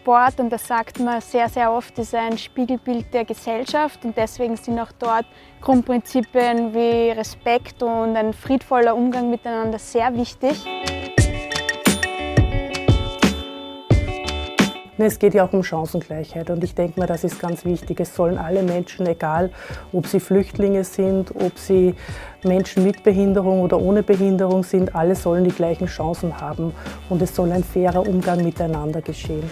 Sport, und das sagt man sehr, sehr oft, ist ein Spiegelbild der Gesellschaft und deswegen sind auch dort Grundprinzipien wie Respekt und ein friedvoller Umgang miteinander sehr wichtig. Es geht ja auch um Chancengleichheit und ich denke mal, das ist ganz wichtig. Es sollen alle Menschen, egal ob sie Flüchtlinge sind, ob sie Menschen mit Behinderung oder ohne Behinderung sind, alle sollen die gleichen Chancen haben und es soll ein fairer Umgang miteinander geschehen.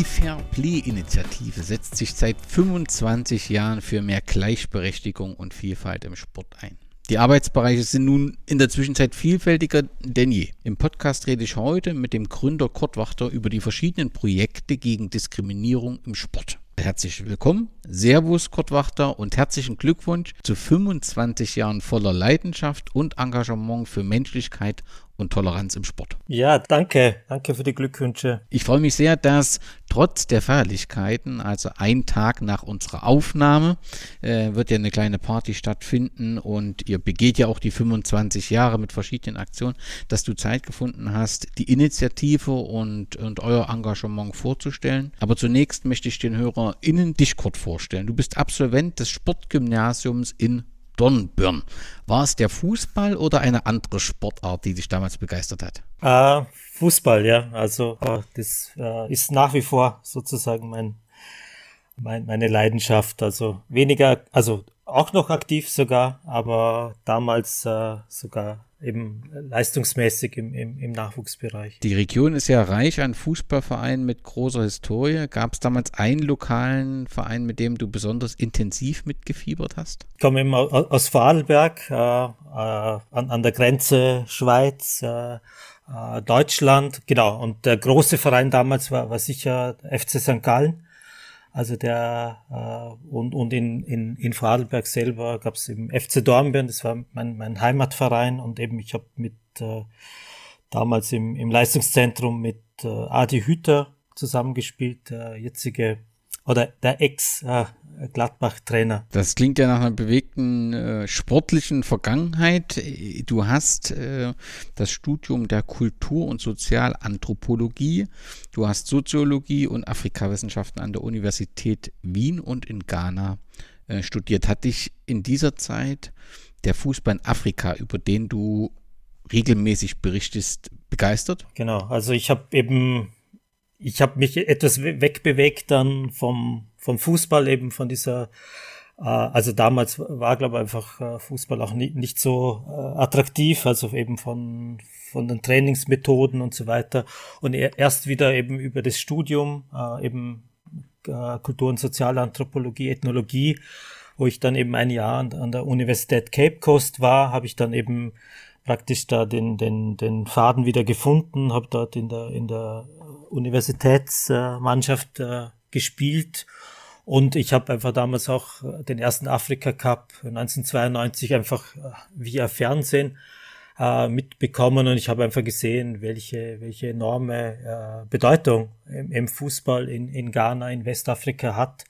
Die Fair Play-Initiative setzt sich seit 25 Jahren für mehr Gleichberechtigung und Vielfalt im Sport ein. Die Arbeitsbereiche sind nun in der Zwischenzeit vielfältiger denn je. Im Podcast rede ich heute mit dem Gründer Kurt Wachter über die verschiedenen Projekte gegen Diskriminierung im Sport. Herzlich willkommen, Servus Kurt Wachter und herzlichen Glückwunsch zu 25 Jahren voller Leidenschaft und Engagement für Menschlichkeit und Toleranz im Sport. Ja, danke. Danke für die Glückwünsche. Ich freue mich sehr, dass trotz der Feierlichkeiten, also ein Tag nach unserer Aufnahme, äh, wird ja eine kleine Party stattfinden und ihr begeht ja auch die 25 Jahre mit verschiedenen Aktionen, dass du Zeit gefunden hast, die Initiative und, und euer Engagement vorzustellen. Aber zunächst möchte ich den HörerInnen dich kurz vorstellen. Du bist Absolvent des Sportgymnasiums in Dornbirn. War es der Fußball oder eine andere Sportart, die dich damals begeistert hat? Äh, Fußball, ja. Also äh, das äh, ist nach wie vor sozusagen mein, mein, meine Leidenschaft. Also weniger, also auch noch aktiv sogar, aber damals äh, sogar eben leistungsmäßig im, im, im Nachwuchsbereich. Die Region ist ja reich an Fußballvereinen mit großer Historie. Gab es damals einen lokalen Verein, mit dem du besonders intensiv mitgefiebert hast? Ich komme eben aus Vorarlberg, äh, äh, an, an der Grenze Schweiz, äh, äh Deutschland, genau. Und der große Verein damals war, war sicher FC St. Gallen. Also der äh, und, und in, in, in Vorarlberg selber gab es eben FC Dornbirn, das war mein, mein Heimatverein und eben ich habe mit äh, damals im, im Leistungszentrum mit äh, Adi Hüter zusammengespielt, der jetzige oder der Ex-Gladbach-Trainer. das klingt ja nach einer bewegten äh, sportlichen Vergangenheit. Du hast äh, das Studium der Kultur- und Sozialanthropologie, du hast Soziologie und Afrikawissenschaften an der Universität Wien und in Ghana äh, studiert. Hat dich in dieser Zeit der Fußball in Afrika, über den du regelmäßig berichtest, begeistert? Genau, also ich habe eben ich habe mich etwas wegbewegt dann vom, vom Fußball eben von dieser äh, also damals war, glaube ich, einfach äh, Fußball auch nicht, nicht so äh, attraktiv, also eben von, von den Trainingsmethoden und so weiter. Und erst wieder eben über das Studium, äh, eben äh, Kultur- und Sozialanthropologie, Ethnologie, wo ich dann eben ein Jahr an, an der Universität Cape Coast war, habe ich dann eben praktisch da den, den, den Faden wieder gefunden, habe dort in der, in der Universitätsmannschaft äh, gespielt und ich habe einfach damals auch den ersten Afrika Cup 1992 einfach äh, via Fernsehen äh, mitbekommen und ich habe einfach gesehen, welche, welche enorme äh, Bedeutung im, im Fußball in, in Ghana, in Westafrika hat.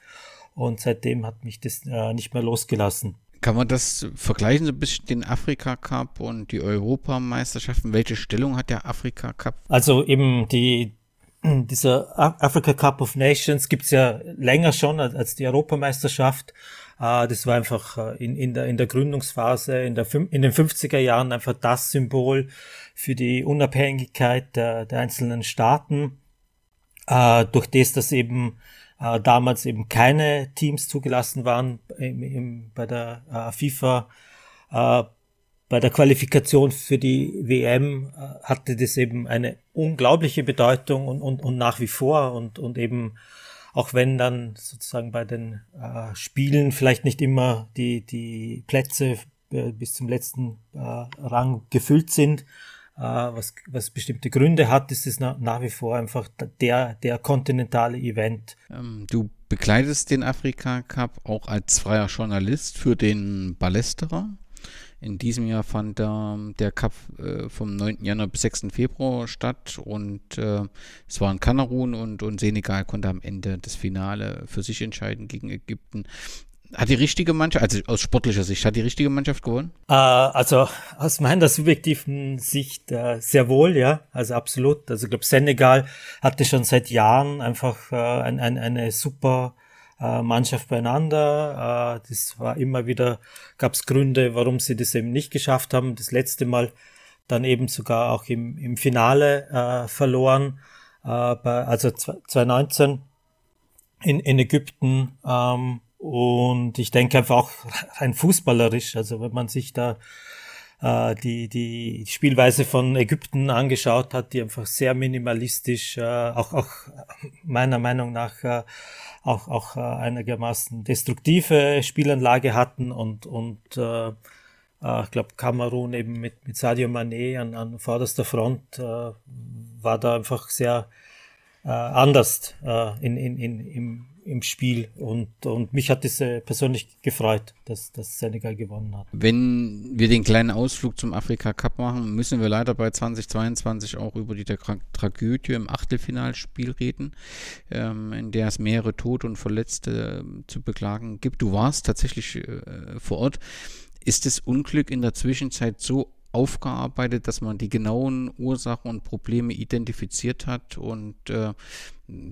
Und seitdem hat mich das äh, nicht mehr losgelassen. Kann man das vergleichen, so ein bisschen den Afrika Cup und die Europameisterschaften? Welche Stellung hat der Afrika Cup? Also eben die, dieser Africa Cup of Nations gibt's ja länger schon als die Europameisterschaft. Ah, das war einfach äh, in, in, der, in der Gründungsphase, in, der, in den 50er Jahren einfach das Symbol für die Unabhängigkeit der, der einzelnen Staaten, äh, durch das, dass eben äh, damals eben keine Teams zugelassen waren im, im, bei der FIFA. Bei der Qualifikation für die WM äh, hatte das eben eine unglaubliche Bedeutung und, und, und nach wie vor. Und, und eben auch wenn dann sozusagen bei den äh, Spielen vielleicht nicht immer die, die Plätze äh, bis zum letzten äh, Rang gefüllt sind, äh, was, was bestimmte Gründe hat, ist es na, nach wie vor einfach der, der kontinentale Event. Ähm, du begleitest den Afrika Cup auch als freier Journalist für den Ballesterer. In diesem Jahr fand äh, der Cup äh, vom 9. Januar bis 6. Februar statt und äh, es waren Kamerun und, und Senegal konnte am Ende das Finale für sich entscheiden gegen Ägypten. Hat die richtige Mannschaft, also aus sportlicher Sicht, hat die richtige Mannschaft gewonnen? Äh, also aus meiner subjektiven Sicht äh, sehr wohl, ja, also absolut. Also ich glaube, Senegal hatte schon seit Jahren einfach äh, ein, ein, eine super äh, Mannschaft beieinander. Äh, das war immer wieder, gab es Gründe, warum sie das eben nicht geschafft haben. Das letzte Mal dann eben sogar auch im, im Finale äh, verloren, äh, bei, also 2019 in, in Ägypten. Ähm, und ich denke einfach auch rein fußballerisch, also wenn man sich da äh, die, die Spielweise von Ägypten angeschaut hat, die einfach sehr minimalistisch, äh, auch, auch meiner Meinung nach äh, auch, auch äh, einigermaßen destruktive Spielanlage hatten und, und äh, äh ich glaube Kamerun eben mit, mit Sadio Mané an, an vorderster Front äh, war da einfach sehr äh, anders äh, in, in, in, im, im Spiel und, und mich hat es äh, persönlich gefreut, dass, dass Senegal gewonnen hat. Wenn wir den kleinen Ausflug zum Afrika Cup machen, müssen wir leider bei 2022 auch über die Tra Tragödie im Achtelfinalspiel reden, ähm, in der es mehrere Tote und Verletzte äh, zu beklagen gibt. Du warst tatsächlich äh, vor Ort. Ist das Unglück in der Zwischenzeit so aufgearbeitet, dass man die genauen Ursachen und Probleme identifiziert hat und äh,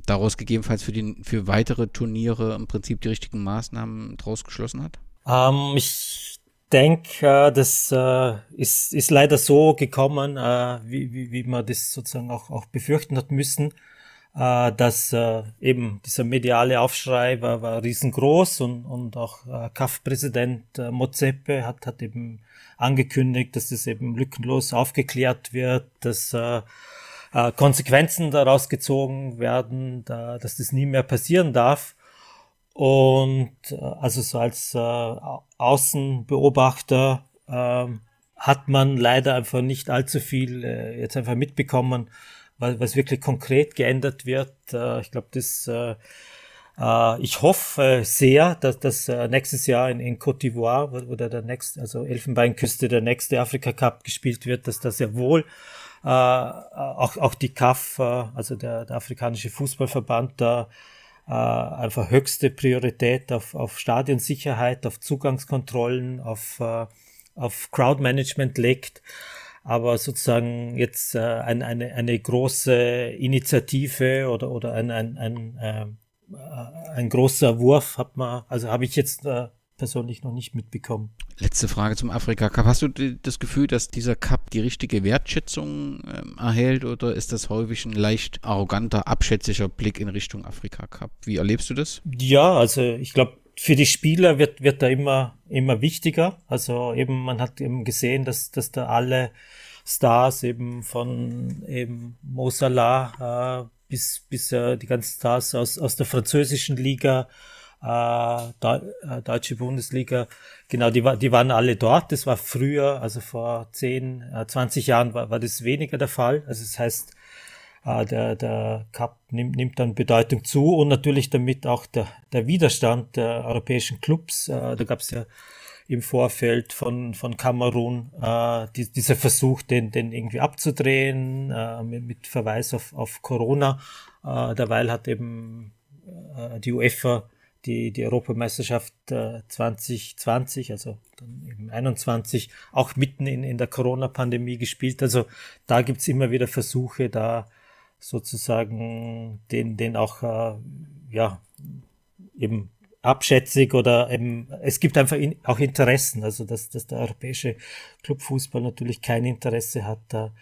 daraus gegebenenfalls für, die, für weitere Turniere im Prinzip die richtigen Maßnahmen draus geschlossen hat? Ähm, ich denke, äh, das äh, ist, ist leider so gekommen, äh, wie, wie, wie man das sozusagen auch, auch befürchten hat müssen, äh, dass äh, eben dieser mediale Aufschrei war, war riesengroß und, und auch äh, CAF-Präsident äh, Mozepe hat, hat eben angekündigt, dass das eben lückenlos aufgeklärt wird, dass äh, äh, Konsequenzen daraus gezogen werden, da, dass das nie mehr passieren darf. Und äh, also so als äh, Außenbeobachter äh, hat man leider einfach nicht allzu viel äh, jetzt einfach mitbekommen, was, was wirklich konkret geändert wird. Äh, ich glaube, das äh, äh, ich hoffe sehr, dass das äh, nächstes Jahr in, in Côte d'Ivoire oder der nächste, also Elfenbeinküste, der nächste Afrika Cup gespielt wird, dass das sehr wohl äh, auch, auch die CAF, äh, also der, der afrikanische Fußballverband, da äh, einfach höchste Priorität auf, auf Stadionsicherheit, auf Zugangskontrollen, auf, äh, auf Crowdmanagement legt. Aber sozusagen jetzt äh, ein, eine, eine große Initiative oder, oder ein, ein, ein äh, äh, ein großer Wurf hat man, also habe ich jetzt äh, persönlich noch nicht mitbekommen. Letzte Frage zum Afrika Cup. Hast du das Gefühl, dass dieser Cup die richtige Wertschätzung ähm, erhält oder ist das häufig ein leicht arroganter, abschätziger Blick in Richtung Afrika Cup? Wie erlebst du das? Ja, also ich glaube, für die Spieler wird, wird da immer, immer wichtiger. Also eben, man hat eben gesehen, dass, dass da alle Stars eben von eben Mo Salah äh, bis, bis äh, die ganzen Stars aus, aus der französischen Liga, äh, da, äh, deutsche Bundesliga, genau, die, die waren alle dort. Das war früher, also vor 10, äh, 20 Jahren war, war das weniger der Fall. Also das heißt, äh, der, der Cup nimmt, nimmt dann Bedeutung zu und natürlich damit auch der, der Widerstand der europäischen Clubs. Äh, da gab es ja im Vorfeld von, von Kamerun, äh, die, dieser Versuch, den, den irgendwie abzudrehen, äh, mit, mit Verweis auf, auf Corona. Äh, derweil hat eben äh, die UEFA die, die Europameisterschaft äh, 2020, also dann eben 21, auch mitten in, in der Corona-Pandemie gespielt. Also da gibt's immer wieder Versuche, da sozusagen den, den auch äh, ja eben abschätzig oder eben, es gibt einfach in, auch Interessen, also dass, dass der europäische Clubfußball natürlich kein Interesse hat, da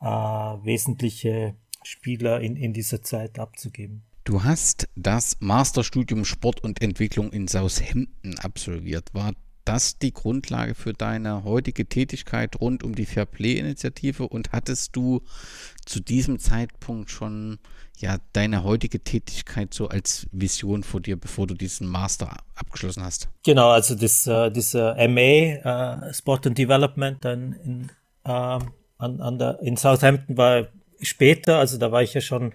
äh, wesentliche Spieler in, in dieser Zeit abzugeben. Du hast das Masterstudium Sport und Entwicklung in Southampton absolviert. War das die Grundlage für deine heutige Tätigkeit rund um die Fairplay-Initiative und hattest du zu diesem Zeitpunkt schon ja deine heutige Tätigkeit so als Vision vor dir, bevor du diesen Master abgeschlossen hast? Genau, also das, äh, dieser MA äh, Sport and Development dann in, äh, an, an der, in Southampton war später, also da war ich ja schon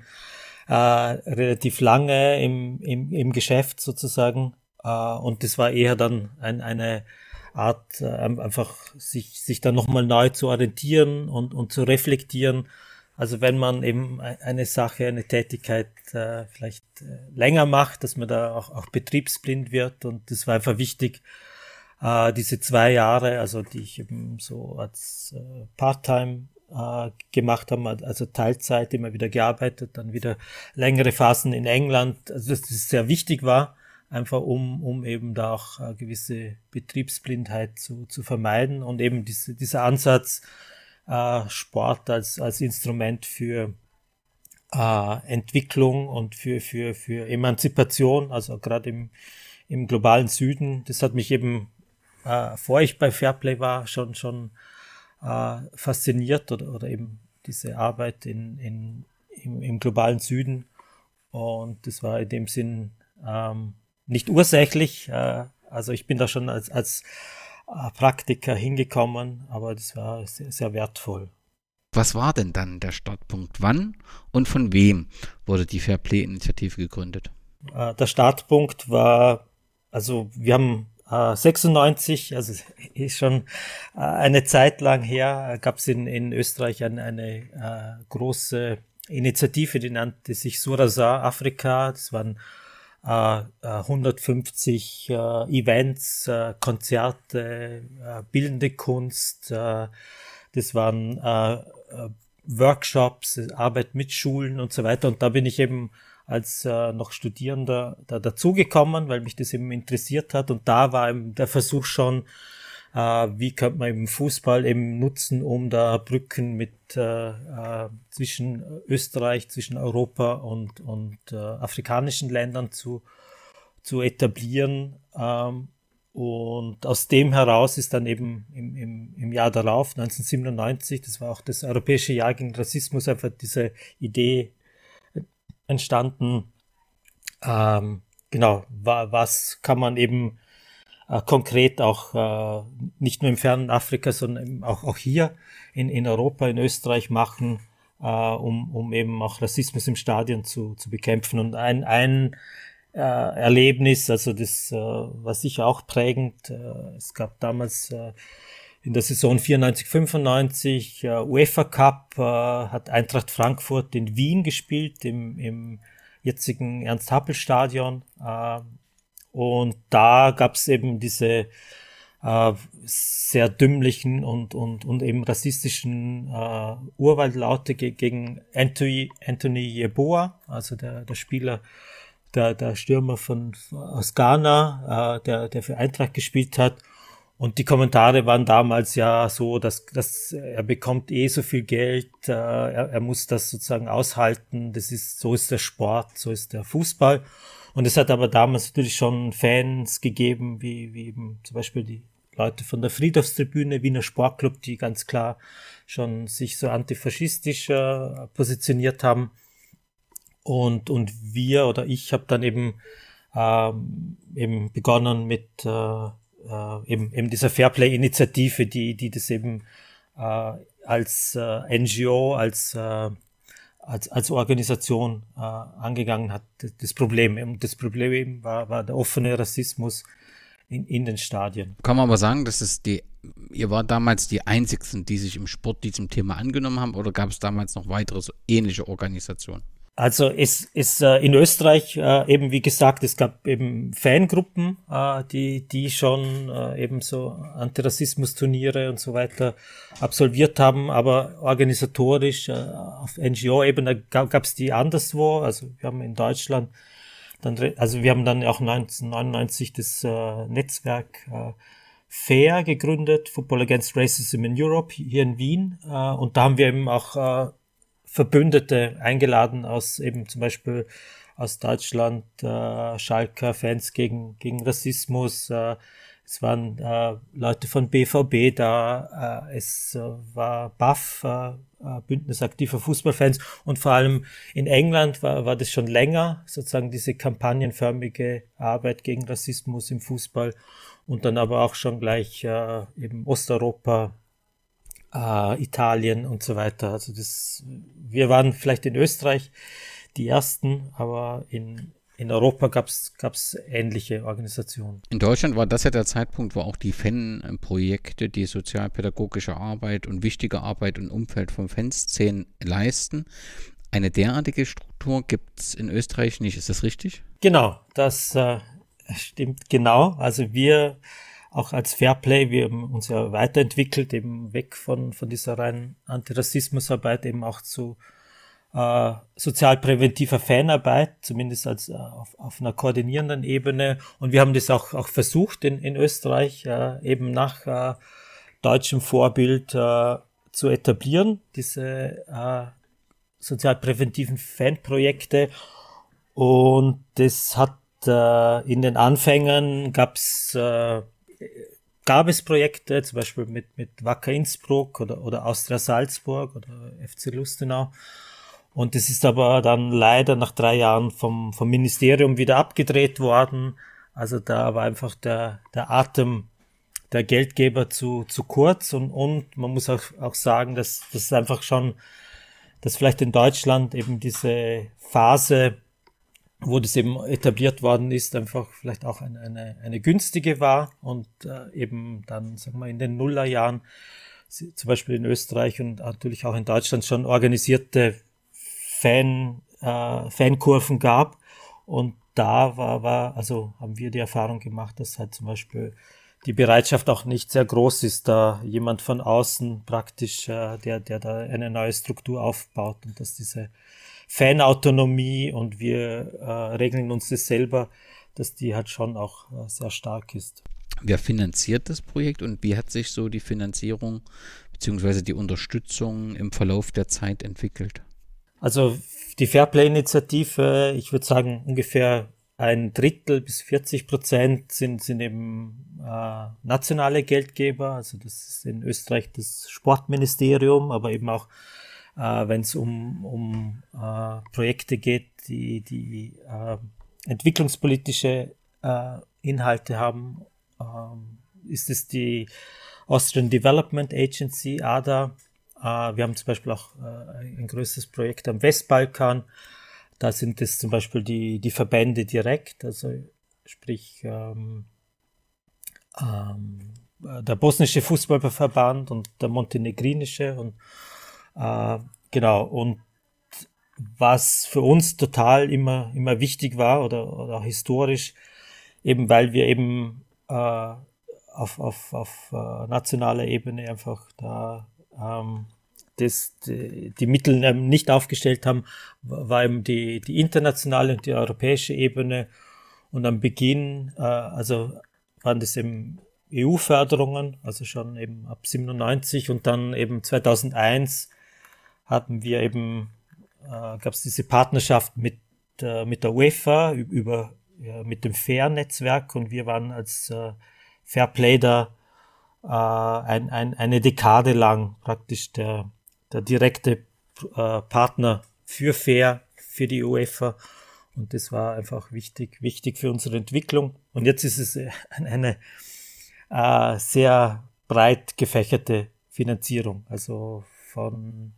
äh, relativ lange im, im, im Geschäft sozusagen äh, und das war eher dann ein, eine Art, äh, einfach sich, sich dann nochmal neu zu orientieren und, und zu reflektieren, Also wenn man eben eine Sache, eine Tätigkeit äh, vielleicht äh, länger macht, dass man da auch, auch betriebsblind wird. Und das war einfach wichtig, äh, diese zwei Jahre, also die ich eben so als äh, Part-Time äh, gemacht habe, also Teilzeit immer wieder gearbeitet, dann wieder längere Phasen in England, also dass das sehr wichtig war, einfach um, um eben da auch äh, gewisse Betriebsblindheit zu, zu vermeiden und eben diese, dieser Ansatz, äh, Sport als, als Instrument für äh, Entwicklung und für, für, für Emanzipation, also gerade im, im globalen Süden. Das hat mich eben, äh, vor ich bei Fairplay war, schon, schon äh, fasziniert oder, oder eben diese Arbeit in, in, im, im globalen Süden. Und das war in dem Sinn ähm, nicht ursächlich. Äh, also ich bin da schon als, als Praktiker hingekommen, aber das war sehr, sehr wertvoll. Was war denn dann der Startpunkt? Wann und von wem wurde die Fairplay-Initiative gegründet? Äh, der Startpunkt war, also wir haben 96, äh, also ist schon eine Zeit lang her, gab es in, in Österreich eine, eine große Initiative, die nannte sich Surasa Afrika. Das waren 150 äh, äh, Events, äh, Konzerte, bildende Kunst. das waren Workshops, Arbeit mit Schulen und so weiter. Und da bin ich eben als äh, noch Studierender da dazugekommen, weil mich das eben interessiert hat. Und da war eben der Versuch schon, äh, wie könnte man eben Fußball eben nutzen, um da Brücken mit äh, äh, zwischen Österreich, zwischen Europa und, und äh, afrikanischen Ländern zu, zu etablieren. Ähm, und aus dem heraus ist dann eben im, im, im Jahr darauf, 1997, das war auch das Europäische Jahr gegen Rassismus, einfach diese Idee entstanden, ähm, genau, wa, was kann man eben äh, konkret auch äh, nicht nur im fernen Afrika, sondern auch, auch hier in, in Europa, in Österreich machen, äh, um, um eben auch Rassismus im Stadion zu, zu bekämpfen. Und ein, ein äh, Erlebnis, also das äh, war sicher auch prägend. Äh, es gab damals äh, in der Saison 94, 95 äh, UEFA Cup, äh, hat Eintracht Frankfurt in Wien gespielt, im, im jetzigen Ernst-Happel-Stadion. Äh, und da gab es eben diese äh, sehr dümmlichen und, und, und eben rassistischen äh, Urwaldlaute ge gegen Anthony, Anthony Yeboah, also der, der Spieler, der, der Stürmer von, aus Ghana, äh, der, der für Eintracht gespielt hat. Und die Kommentare waren damals ja so, dass, dass er bekommt eh so viel Geld, äh, er, er muss das sozusagen aushalten. Das ist so ist der Sport, so ist der Fußball. Und es hat aber damals natürlich schon Fans gegeben, wie, wie eben zum Beispiel die Leute von der Friedhofstribüne, Wiener Sportclub, die ganz klar schon sich so antifaschistisch äh, positioniert haben. Und, und wir oder ich habe dann eben, ähm, eben begonnen mit äh, äh, eben, eben dieser Fairplay-Initiative, die, die das eben äh, als äh, NGO, als äh, als, als Organisation äh, angegangen hat, das Problem. Und das Problem war, war der offene Rassismus in, in den Stadien. Kann man aber sagen, dass es die, ihr war damals die einzigsten, die sich im Sport diesem Thema angenommen haben, oder gab es damals noch weitere so ähnliche Organisationen? Also es ist äh, in Österreich äh, eben wie gesagt, es gab eben Fangruppen, äh, die die schon äh, eben so Antirassismus-Turniere und so weiter absolviert haben, aber organisatorisch äh, auf NGO-Ebene gab es die anderswo. Also wir haben in Deutschland dann, also wir haben dann auch 1999 das äh, Netzwerk äh, Fair gegründet, Football Against Racism in Europe hier in Wien, äh, und da haben wir eben auch äh, Verbündete eingeladen aus eben zum Beispiel aus Deutschland, äh, Schalker Fans gegen, gegen Rassismus. Äh, es waren äh, Leute von BVB da, äh, es äh, war BAF, äh, äh, Bündnis aktiver Fußballfans und vor allem in England war, war das schon länger, sozusagen diese kampagnenförmige Arbeit gegen Rassismus im Fußball und dann aber auch schon gleich äh, eben Osteuropa, äh, Italien und so weiter. Also das, wir waren vielleicht in Österreich die ersten, aber in, in Europa gab es ähnliche Organisationen. In Deutschland war das ja der Zeitpunkt, wo auch die Fanprojekte, die sozialpädagogische Arbeit und wichtige Arbeit im Umfeld von Fanszenen leisten. Eine derartige Struktur gibt es in Österreich nicht, ist das richtig? Genau, das äh, stimmt genau. Also wir auch als Fairplay, wir haben uns ja weiterentwickelt, eben weg von, von dieser reinen Antirassismusarbeit, eben auch zu äh, sozialpräventiver Fanarbeit, zumindest als äh, auf, auf einer koordinierenden Ebene. Und wir haben das auch, auch versucht in, in Österreich, äh, eben nach äh, deutschem Vorbild äh, zu etablieren, diese äh, sozialpräventiven Fanprojekte. Und das hat äh, in den Anfängen gab's äh, gab es Projekte, zum Beispiel mit, mit Wacker Innsbruck oder, oder Austria Salzburg oder FC Lustenau. Und das ist aber dann leider nach drei Jahren vom, vom Ministerium wieder abgedreht worden. Also da war einfach der, der Atem der Geldgeber zu, zu kurz und, und man muss auch, auch sagen, dass das einfach schon, dass vielleicht in Deutschland eben diese Phase, wo das eben etabliert worden ist, einfach vielleicht auch eine, eine, eine günstige war und äh, eben dann, sagen wir, in den Nullerjahren zum Beispiel in Österreich und natürlich auch in Deutschland schon organisierte Fan, äh, Fankurven gab. Und da war, war, also haben wir die Erfahrung gemacht, dass halt zum Beispiel die Bereitschaft auch nicht sehr groß ist, da jemand von außen praktisch, äh, der, der da eine neue Struktur aufbaut und dass diese Fanautonomie und wir äh, regeln uns das selber, dass die halt schon auch äh, sehr stark ist. Wer finanziert das Projekt und wie hat sich so die Finanzierung bzw. die Unterstützung im Verlauf der Zeit entwickelt? Also die Fairplay-Initiative, ich würde sagen ungefähr ein Drittel bis 40 Prozent sind, sind eben äh, nationale Geldgeber. Also das ist in Österreich das Sportministerium, aber eben auch, äh, wenn es um, um äh, Projekte geht, die, die äh, entwicklungspolitische äh, Inhalte haben, ähm, ist es die Austrian Development Agency, ADA, äh, wir haben zum Beispiel auch äh, ein größeres Projekt am Westbalkan. Da sind es zum Beispiel die, die Verbände direkt, also sprich ähm, ähm, der bosnische Fußballverband und der montenegrinische und äh, genau und was für uns total immer immer wichtig war oder, oder historisch eben weil wir eben äh, auf, auf, auf äh, nationaler Ebene einfach da ähm, das, die, die Mittel ähm, nicht aufgestellt haben, war eben die, die internationale und die europäische Ebene. Und am Beginn, äh, also waren das eben EU-Förderungen, also schon eben ab 97 und dann eben 2001 hatten wir eben, äh, gab es diese Partnerschaft mit, äh, mit der UEFA über, ja, mit dem Fair-Netzwerk und wir waren als äh, Fairplay da äh, ein, ein, eine Dekade lang praktisch der, der direkte äh, Partner für Fair, für die UEFA. Und das war einfach wichtig, wichtig für unsere Entwicklung. Und jetzt ist es eine, eine äh, sehr breit gefächerte Finanzierung. Also von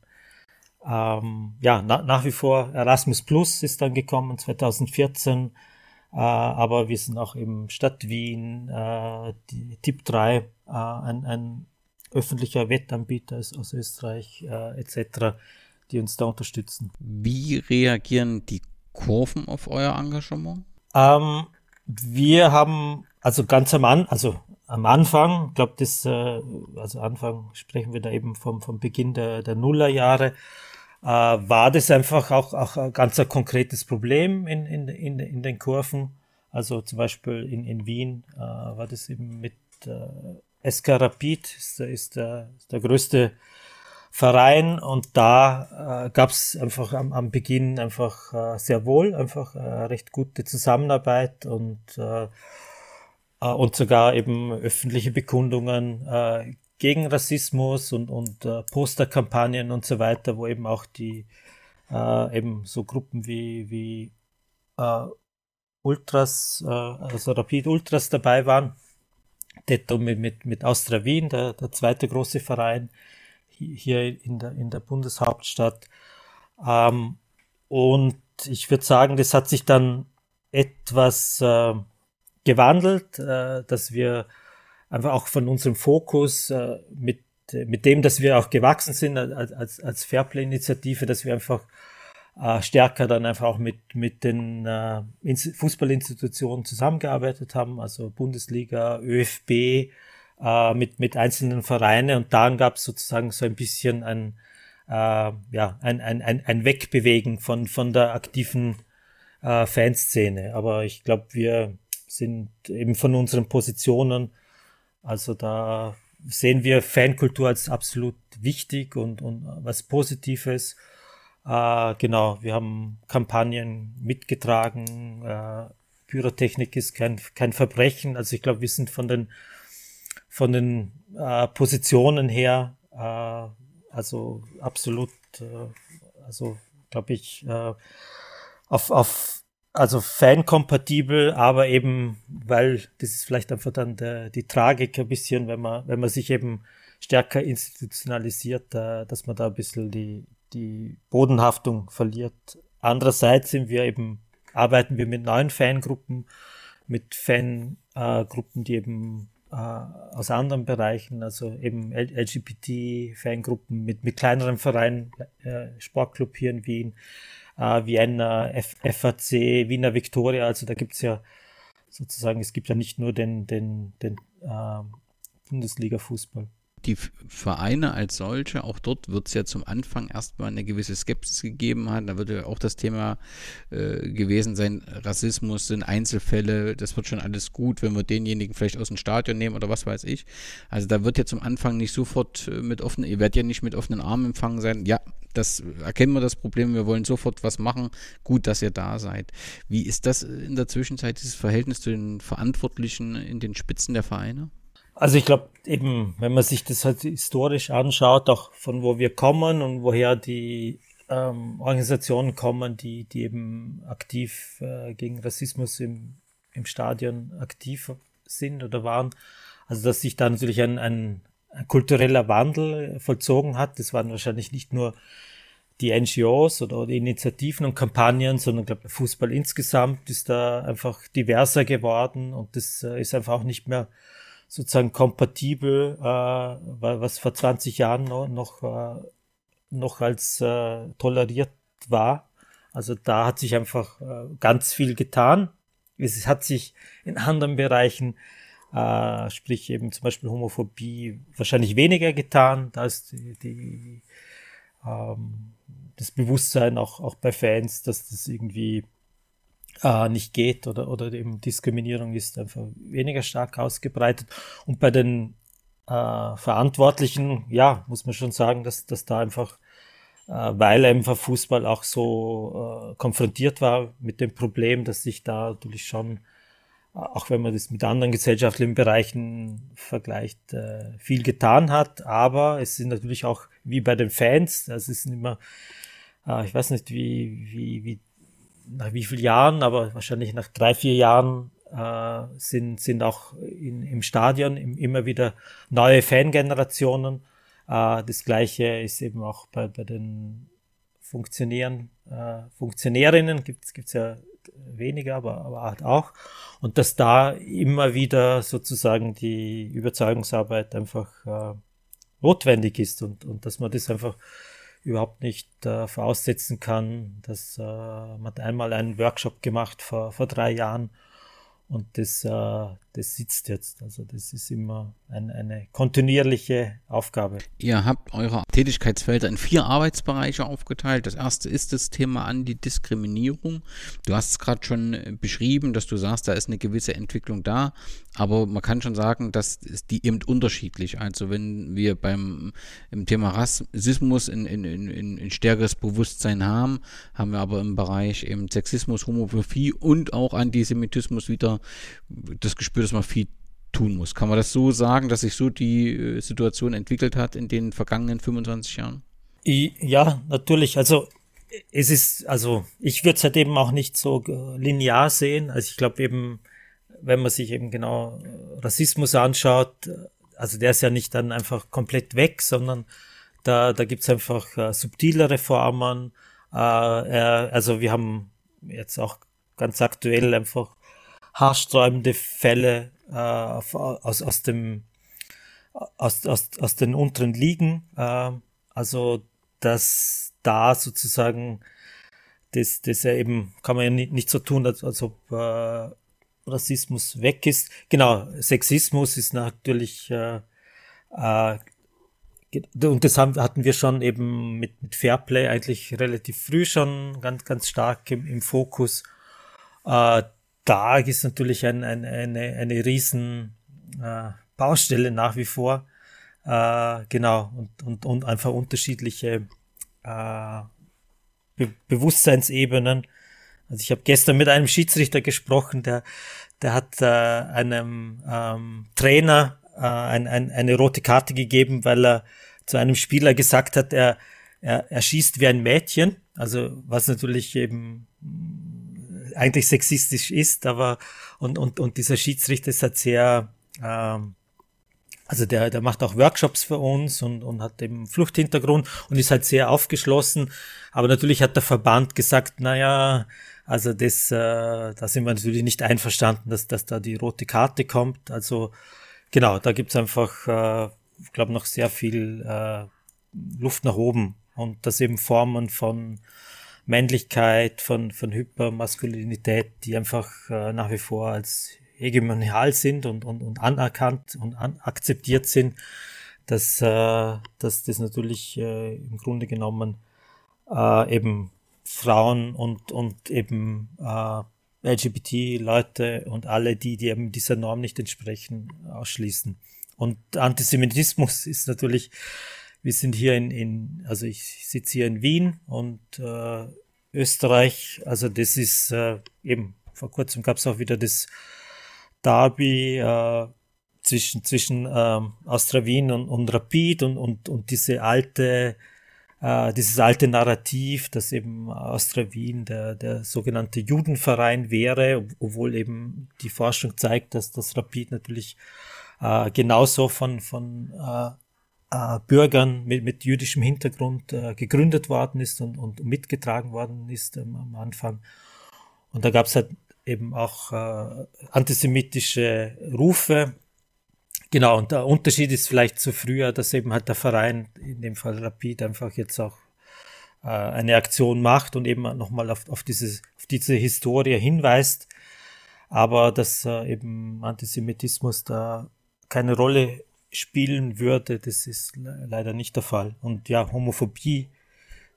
ähm, ja, na, nach wie vor Erasmus Plus ist dann gekommen 2014, äh, aber wir sind auch im Stadt Wien, äh, die Tipp 3, äh, ein, ein öffentlicher Wettanbieter aus, aus Österreich äh, etc., die uns da unterstützen. Wie reagieren die Kurven auf euer Engagement? Ähm, wir haben also ganz am An also am Anfang, glaube das, äh, also Anfang sprechen wir da eben vom, vom Beginn der, der Nullerjahre, äh, war das einfach auch, auch ein ganz ein konkretes Problem in, in, in, in den Kurven. Also zum Beispiel in, in Wien äh, war das eben mit äh, SK Rapid ist, ist, der, ist der größte Verein und da äh, gab es einfach am, am Beginn einfach äh, sehr wohl einfach äh, recht gute Zusammenarbeit und äh, äh und sogar eben öffentliche Bekundungen äh, gegen Rassismus und, und äh, Posterkampagnen und so weiter, wo eben auch die äh, eben so Gruppen wie, wie äh, Ultras, äh, also Rapid Ultras dabei waren Detto mit, mit, mit Austria Wien, der, der zweite große Verein hier in der, in der Bundeshauptstadt. Ähm, und ich würde sagen, das hat sich dann etwas äh, gewandelt, äh, dass wir einfach auch von unserem Fokus äh, mit, mit dem, dass wir auch gewachsen sind als, als, als Fairplay-Initiative, dass wir einfach äh, stärker dann einfach auch mit, mit den äh, Fußballinstitutionen zusammengearbeitet haben, also Bundesliga, ÖFB, äh, mit, mit einzelnen Vereinen und dann gab es sozusagen so ein bisschen ein, äh, ja, ein, ein, ein, ein Wegbewegen von, von der aktiven äh, Fanszene. Aber ich glaube, wir sind eben von unseren Positionen, also da sehen wir Fankultur als absolut wichtig und, und was Positives. Äh, genau, wir haben Kampagnen mitgetragen. Äh, Pyrotechnik ist kein, kein Verbrechen. Also ich glaube, wir sind von den, von den äh, Positionen her, äh, also absolut, äh, also glaube ich, äh, auf, auf also fankompatibel, aber eben, weil das ist vielleicht einfach dann der, die Tragik ein bisschen, wenn man, wenn man sich eben stärker institutionalisiert, äh, dass man da ein bisschen die, die Bodenhaftung verliert. Andererseits sind wir eben, arbeiten wir mit neuen Fangruppen, mit Fangruppen, äh, die eben äh, aus anderen Bereichen, also eben LGBT-Fangruppen mit, mit kleineren Vereinen, äh, Sportclub hier in Wien, äh, Vienna, F FAC, Wiener Victoria, also da gibt's ja sozusagen, es gibt ja nicht nur den, den, den äh, Bundesliga-Fußball die Vereine als solche, auch dort wird es ja zum Anfang erstmal eine gewisse Skepsis gegeben haben. Da wird ja auch das Thema äh, gewesen sein, Rassismus sind Einzelfälle, das wird schon alles gut, wenn wir denjenigen vielleicht aus dem Stadion nehmen oder was weiß ich. Also da wird ja zum Anfang nicht sofort äh, mit offenen, ihr werdet ja nicht mit offenen Armen empfangen sein. Ja, das erkennen wir das Problem, wir wollen sofort was machen. Gut, dass ihr da seid. Wie ist das in der Zwischenzeit, dieses Verhältnis zu den Verantwortlichen in den Spitzen der Vereine? Also ich glaube eben, wenn man sich das halt historisch anschaut, auch von wo wir kommen und woher die ähm, Organisationen kommen, die, die eben aktiv äh, gegen Rassismus im, im Stadion aktiv sind oder waren. Also dass sich da natürlich ein, ein, ein kultureller Wandel vollzogen hat. Das waren wahrscheinlich nicht nur die NGOs oder die Initiativen und Kampagnen, sondern ich glaube, Fußball insgesamt ist da einfach diverser geworden und das äh, ist einfach auch nicht mehr sozusagen kompatibel, äh, was vor 20 Jahren noch, noch, äh, noch als äh, toleriert war. Also da hat sich einfach äh, ganz viel getan. Es hat sich in anderen Bereichen, äh, sprich eben zum Beispiel Homophobie, wahrscheinlich weniger getan. Da ist die, die ähm, das Bewusstsein auch, auch bei Fans, dass das irgendwie äh, nicht geht oder, oder eben Diskriminierung ist einfach weniger stark ausgebreitet. Und bei den äh, Verantwortlichen, ja, muss man schon sagen, dass, dass da einfach, äh, weil einfach Fußball auch so äh, konfrontiert war mit dem Problem, dass sich da natürlich schon, äh, auch wenn man das mit anderen gesellschaftlichen Bereichen vergleicht, äh, viel getan hat. Aber es sind natürlich auch wie bei den Fans, das ist immer, äh, ich weiß nicht, wie, wie, wie nach wie vielen Jahren, aber wahrscheinlich nach drei, vier Jahren äh, sind, sind auch in, im Stadion im, immer wieder neue Fangenerationen. Äh, das gleiche ist eben auch bei, bei den Funktionären, äh, Funktionärinnen, gibt es ja weniger, aber, aber halt auch. Und dass da immer wieder sozusagen die Überzeugungsarbeit einfach äh, notwendig ist und, und dass man das einfach überhaupt nicht äh, voraussetzen kann, dass äh, man hat einmal einen Workshop gemacht vor, vor drei Jahren und das, äh, das sitzt jetzt. Also das ist immer ein, eine kontinuierliche Aufgabe. Ihr habt eure Tätigkeitsfelder in vier Arbeitsbereiche aufgeteilt. Das erste ist das Thema Antidiskriminierung. Du hast es gerade schon äh, beschrieben, dass du sagst, da ist eine gewisse Entwicklung da, aber man kann schon sagen, dass die eben unterschiedlich. Also wenn wir beim im Thema Rassismus in, in, in, in stärkeres Bewusstsein haben, haben wir aber im Bereich eben Sexismus, Homophobie und auch Antisemitismus wieder das Gespür, dass man viel tun muss. Kann man das so sagen, dass sich so die äh, Situation entwickelt hat in den vergangenen 25 Jahren? Ja, natürlich. Also es ist, also ich würde es halt eben auch nicht so linear sehen. Also ich glaube eben, wenn man sich eben genau äh, Rassismus anschaut, äh, also der ist ja nicht dann einfach komplett weg, sondern da, da gibt es einfach äh, subtilere Formen. Äh, also wir haben jetzt auch ganz aktuell einfach haarsträubende Fälle äh, aus, aus dem aus, aus, aus den unteren Ligen. Äh, also dass da sozusagen das, das ja eben kann man ja nicht, nicht so tun, als, als ob äh, Rassismus weg ist. Genau, Sexismus ist natürlich äh, äh, und das haben, hatten wir schon eben mit, mit Fairplay eigentlich relativ früh schon ganz, ganz stark im, im Fokus. Äh, da ist natürlich ein, ein, eine, eine riesen äh, Baustelle nach wie vor. Äh, genau, und, und, und einfach unterschiedliche äh, Be Bewusstseinsebenen. Also ich habe gestern mit einem Schiedsrichter gesprochen, der, der hat äh, einem ähm, Trainer äh, ein, ein, eine rote Karte gegeben, weil er zu einem Spieler gesagt hat, er, er, er schießt wie ein Mädchen. Also was natürlich eben eigentlich sexistisch ist, aber und, und, und dieser Schiedsrichter ist halt sehr ähm, also der, der macht auch Workshops für uns und, und hat eben Fluchthintergrund und ist halt sehr aufgeschlossen. Aber natürlich hat der Verband gesagt, na ja, also das, äh, da sind wir natürlich nicht einverstanden, dass, dass da die rote Karte kommt. Also genau, da gibt's einfach, äh, ich glaube, noch sehr viel äh, Luft nach oben. Und das eben Formen von Männlichkeit, von, von Hypermaskulinität, die einfach äh, nach wie vor als hegemonial sind und, und, und anerkannt und an, akzeptiert sind, dass, äh, dass das natürlich äh, im Grunde genommen äh, eben Frauen und, und eben äh, LGBT-Leute und alle, die, die eben dieser Norm nicht entsprechen, ausschließen. Und Antisemitismus ist natürlich, wir sind hier in, in also ich sitze hier in Wien und äh, Österreich, also das ist äh, eben, vor kurzem gab es auch wieder das Derby äh, zwischen, zwischen ähm, Astra Wien und, und Rapid und, und, und diese alte, äh, dieses alte Narrativ, dass eben Astra Wien der, der sogenannte Judenverein wäre, obwohl eben die Forschung zeigt, dass das Rapid natürlich äh, genauso von, von äh, äh, Bürgern mit, mit jüdischem Hintergrund äh, gegründet worden ist und, und mitgetragen worden ist ähm, am Anfang. Und da gab es halt eben auch äh, antisemitische Rufe. Genau, und der Unterschied ist vielleicht zu früher, dass eben halt der Verein, in dem Fall Rapid, einfach jetzt auch äh, eine Aktion macht und eben nochmal auf, auf, diese, auf diese Historie hinweist, aber dass äh, eben Antisemitismus da keine Rolle spielen würde, das ist leider nicht der Fall. Und ja, Homophobie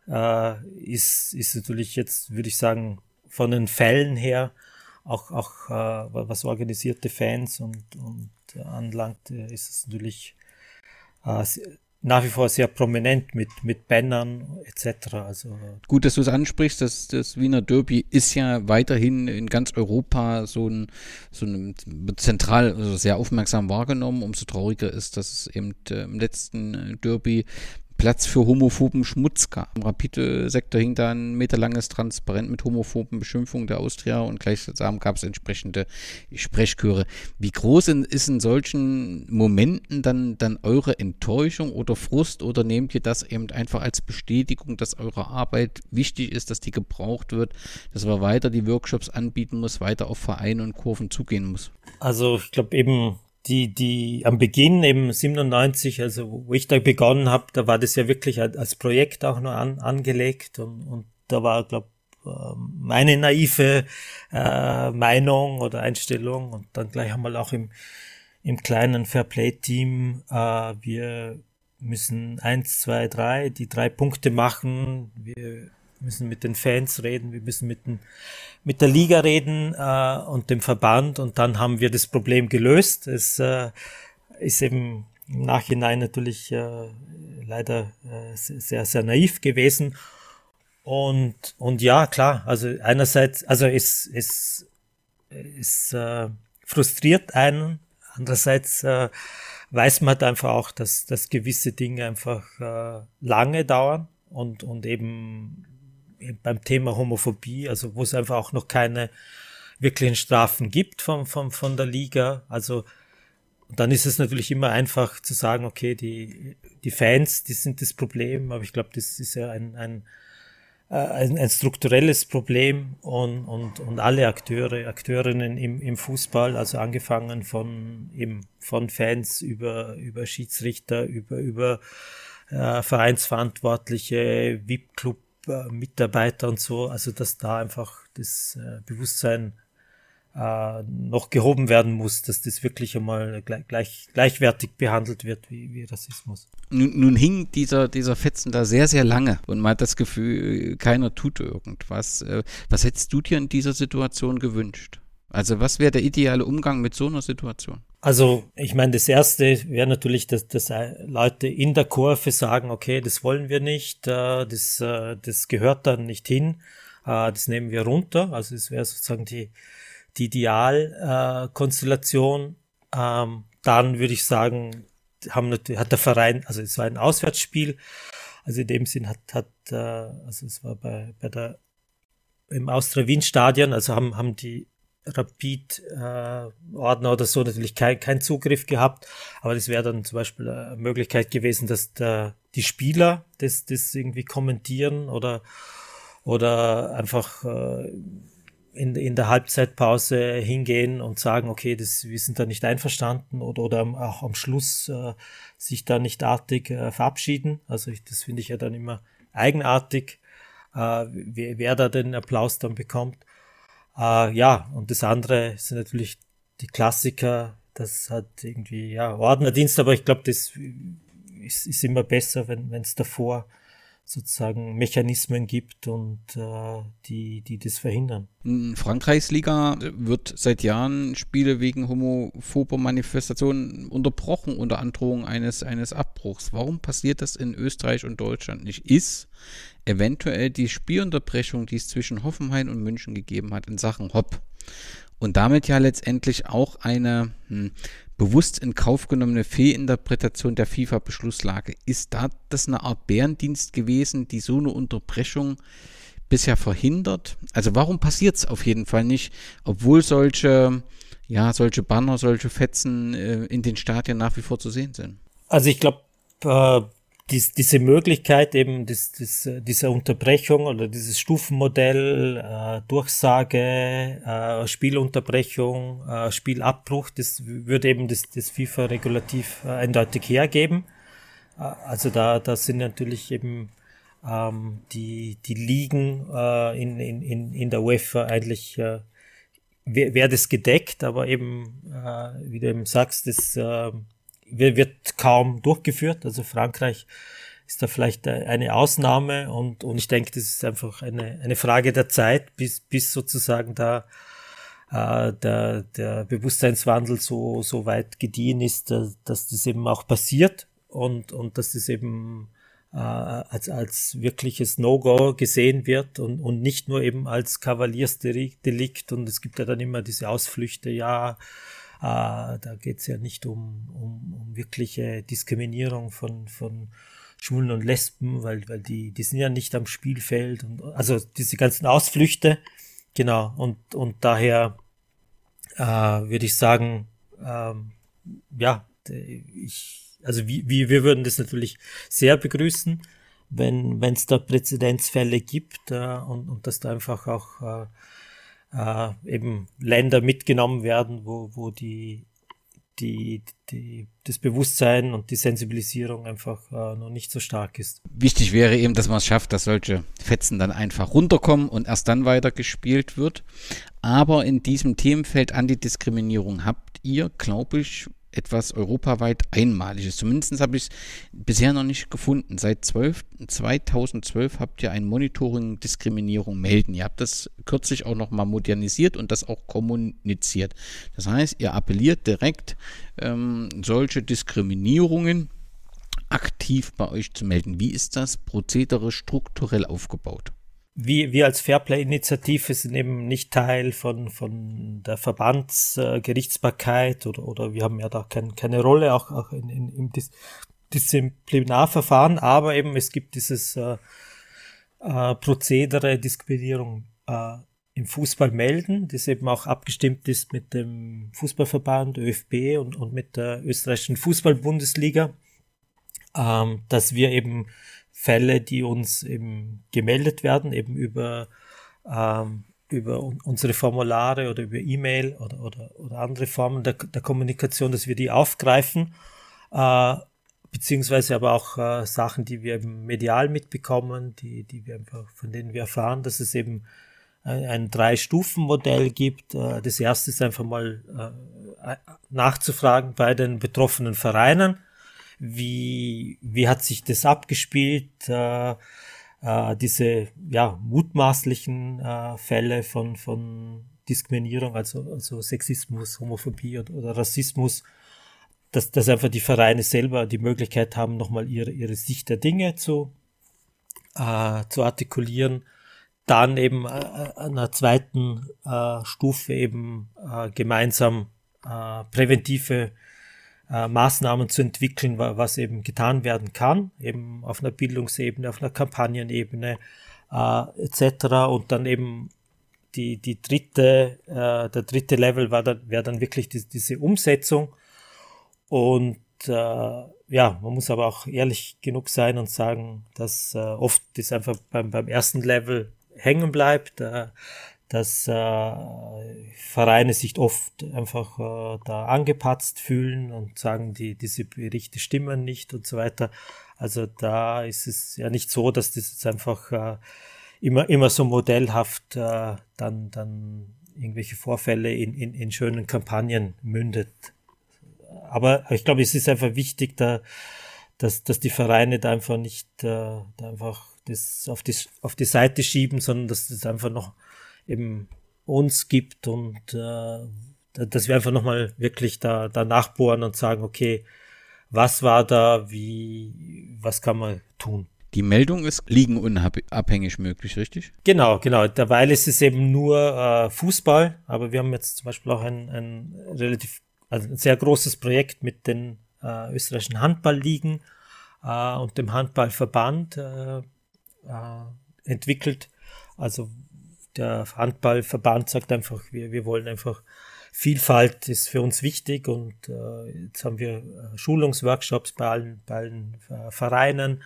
äh, ist, ist natürlich jetzt, würde ich sagen, von den Fällen her auch, auch äh, was organisierte Fans und, und anlangt, ist es natürlich äh, nach wie vor sehr prominent mit, mit Bannern etc. Also Gut, dass du es ansprichst, das, das Wiener Derby ist ja weiterhin in ganz Europa so ein, so ein zentral, also sehr aufmerksam wahrgenommen. Umso trauriger ist, dass es eben äh, im letzten Derby Platz für homophoben Schmutz. Im Rapide-Sektor hing da ein meterlanges Transparent mit homophoben Beschimpfungen der Austria und gleichsam gab es entsprechende Sprechchöre. Wie groß ist in solchen Momenten dann, dann eure Enttäuschung oder Frust oder nehmt ihr das eben einfach als Bestätigung, dass eure Arbeit wichtig ist, dass die gebraucht wird, dass man weiter die Workshops anbieten muss, weiter auf Vereine und Kurven zugehen muss? Also ich glaube eben die, die am Beginn eben 97, also wo ich da begonnen habe, da war das ja wirklich als Projekt auch nur an, angelegt und, und da war, glaube ähm, meine naive äh, Meinung oder Einstellung und dann gleich einmal auch im, im kleinen Fairplay-Team, äh, wir müssen eins, zwei, drei, die drei Punkte machen, wir müssen mit den Fans reden, wir müssen mit, den, mit der Liga reden äh, und dem Verband und dann haben wir das Problem gelöst. Es äh, ist eben im Nachhinein natürlich äh, leider äh, sehr, sehr naiv gewesen. Und, und ja, klar, also einerseits, also es, es, es äh, frustriert einen, andererseits äh, weiß man halt einfach auch, dass, dass gewisse Dinge einfach äh, lange dauern und, und eben beim Thema Homophobie, also wo es einfach auch noch keine wirklichen Strafen gibt von, von, von der Liga. Also dann ist es natürlich immer einfach zu sagen, okay, die, die Fans, die sind das Problem, aber ich glaube, das ist ja ein, ein äh, ein, ein strukturelles Problem und, und, und alle Akteure, Akteurinnen im, im Fußball, also angefangen von eben von Fans über, über Schiedsrichter, über, über äh, Vereinsverantwortliche, VIP-Club, Mitarbeiter und so, also dass da einfach das äh, Bewusstsein äh, noch gehoben werden muss, dass das wirklich einmal gleich, gleich, gleichwertig behandelt wird wie, wie Rassismus. Nun, nun, hing dieser, dieser Fetzen da sehr, sehr lange und man hat das Gefühl, keiner tut irgendwas. Äh, was hättest du dir in dieser Situation gewünscht? Also was wäre der ideale Umgang mit so einer Situation? Also ich meine, das Erste wäre natürlich, dass, dass Leute in der Kurve sagen, okay, das wollen wir nicht, äh, das, äh, das gehört dann nicht hin, das nehmen wir runter. Also es wäre sozusagen die, die Idealkonstellation. Äh, ähm, dann würde ich sagen, haben, hat der Verein, also es war ein Auswärtsspiel, also in dem Sinn hat, hat äh, also es war bei, bei der im Austria-Wien-Stadion, also haben, haben die Rapid-Ordner äh, oder so natürlich kein, kein Zugriff gehabt, aber das wäre dann zum Beispiel eine Möglichkeit gewesen, dass der, die Spieler das, das irgendwie kommentieren oder, oder einfach äh, in, in der Halbzeitpause hingehen und sagen, okay, das, wir sind da nicht einverstanden oder, oder auch am Schluss äh, sich da nicht artig äh, verabschieden. Also ich, das finde ich ja dann immer eigenartig, äh, wer, wer da den Applaus dann bekommt. Äh, ja, und das andere sind natürlich die Klassiker, das hat irgendwie, ja, Ordnerdienst, aber ich glaube, das ist, ist immer besser, wenn es davor sozusagen Mechanismen gibt und äh, die, die das verhindern. In Frankreichs Liga wird seit Jahren Spiele wegen homophober Manifestationen unterbrochen unter Androhung eines, eines Abbruchs. Warum passiert das in Österreich und Deutschland nicht? Ist eventuell die Spielunterbrechung, die es zwischen Hoffenheim und München gegeben hat in Sachen Hopp und damit ja letztendlich auch eine hm, bewusst in Kauf genommene Fehlinterpretation der FIFA-Beschlusslage. Ist da das eine Art Bärendienst gewesen, die so eine Unterbrechung bisher verhindert? Also warum passiert es auf jeden Fall nicht, obwohl solche, ja, solche Banner, solche Fetzen äh, in den Stadien nach wie vor zu sehen sind? Also ich glaube, äh, dies, diese Möglichkeit eben des, des, dieser Unterbrechung oder dieses Stufenmodell, äh, Durchsage, äh, Spielunterbrechung, äh, Spielabbruch, das würde eben das, das FIFA-Regulativ äh, eindeutig hergeben. Äh, also da, da sind natürlich eben ähm, die, die Ligen äh, in, in, in der UEFA eigentlich äh, wäre das gedeckt, aber eben, wie du eben sagst, das wird kaum durchgeführt. Also Frankreich ist da vielleicht eine Ausnahme und, und ich denke, das ist einfach eine, eine Frage der Zeit, bis, bis sozusagen da äh, der, der Bewusstseinswandel so, so weit gediehen ist, dass, dass das eben auch passiert und, und dass das eben äh, als, als wirkliches No-Go gesehen wird und, und nicht nur eben als Kavaliersdelikt und es gibt ja dann immer diese Ausflüchte, ja, da geht es ja nicht um, um, um wirkliche Diskriminierung von, von Schwulen und Lesben, weil, weil die, die sind ja nicht am Spielfeld und also diese ganzen Ausflüchte, genau, und, und daher äh, würde ich sagen, ähm, ja, ich, also wie, wie, wir würden das natürlich sehr begrüßen, wenn es da Präzedenzfälle gibt äh, und, und dass da einfach auch äh, äh, eben Länder mitgenommen werden, wo, wo die, die, die, das Bewusstsein und die Sensibilisierung einfach äh, noch nicht so stark ist. Wichtig wäre eben, dass man es schafft, dass solche Fetzen dann einfach runterkommen und erst dann weiter gespielt wird. Aber in diesem Themenfeld Antidiskriminierung habt ihr, glaube ich, etwas europaweit Einmaliges. Zumindest habe ich es bisher noch nicht gefunden. Seit 12, 2012 habt ihr ein Monitoring Diskriminierung melden. Ihr habt das kürzlich auch noch mal modernisiert und das auch kommuniziert. Das heißt, ihr appelliert direkt, ähm, solche Diskriminierungen aktiv bei euch zu melden. Wie ist das Prozedere strukturell aufgebaut? Wir, wir als Fairplay-Initiative sind eben nicht Teil von, von der Verbandsgerichtsbarkeit äh, oder, oder wir haben ja da kein, keine Rolle auch, auch in, in, im Dis Disziplinarverfahren, aber eben es gibt dieses äh, äh, Prozedere Diskriminierung äh, im Fußball melden, das eben auch abgestimmt ist mit dem Fußballverband ÖFB und, und mit der österreichischen Fußballbundesliga, ähm, dass wir eben Fälle, die uns eben gemeldet werden, eben über, ähm, über unsere Formulare oder über E-Mail oder, oder, oder andere Formen der, der Kommunikation, dass wir die aufgreifen, äh, beziehungsweise aber auch äh, Sachen, die wir eben medial mitbekommen, die, die wir einfach, von denen wir erfahren, dass es eben ein, Drei-Stufen-Modell gibt. Äh, das erste ist einfach mal äh, nachzufragen bei den betroffenen Vereinen, wie, wie hat sich das abgespielt, äh, äh, diese ja, mutmaßlichen äh, Fälle von, von Diskriminierung, also, also Sexismus, Homophobie oder, oder Rassismus, dass, dass einfach die Vereine selber die Möglichkeit haben, nochmal ihre, ihre Sicht der Dinge zu, äh, zu artikulieren. Dann eben äh, an einer zweiten äh, Stufe eben äh, gemeinsam äh, präventive äh, Maßnahmen zu entwickeln, was eben getan werden kann, eben auf einer Bildungsebene, auf einer Kampagnenebene äh, etc. Und dann eben die, die dritte, äh, der dritte Level war dann, wäre dann wirklich die, diese Umsetzung. Und äh, ja, man muss aber auch ehrlich genug sein und sagen, dass äh, oft das einfach beim, beim ersten Level hängen bleibt. Äh, dass äh, Vereine sich oft einfach äh, da angepatzt fühlen und sagen, die, diese Berichte stimmen nicht und so weiter. Also da ist es ja nicht so, dass das jetzt einfach äh, immer, immer so modellhaft äh, dann, dann irgendwelche Vorfälle in, in, in schönen Kampagnen mündet. Aber ich glaube, es ist einfach wichtig, da, dass, dass die Vereine da einfach nicht äh, da einfach das auf die, auf die Seite schieben, sondern dass das einfach noch eben uns gibt und äh, dass wir einfach nochmal wirklich da, da nachbohren und sagen, okay, was war da, wie, was kann man tun? Die Meldung ist liegenunabhängig möglich, richtig? Genau, genau. Derweil ist es eben nur äh, Fußball, aber wir haben jetzt zum Beispiel auch ein, ein relativ, also ein sehr großes Projekt mit den äh, österreichischen Handballligen äh, und dem Handballverband äh, äh, entwickelt. Also der Handballverband sagt einfach, wir, wir wollen einfach Vielfalt ist für uns wichtig und äh, jetzt haben wir äh, Schulungsworkshops bei allen, bei allen äh, Vereinen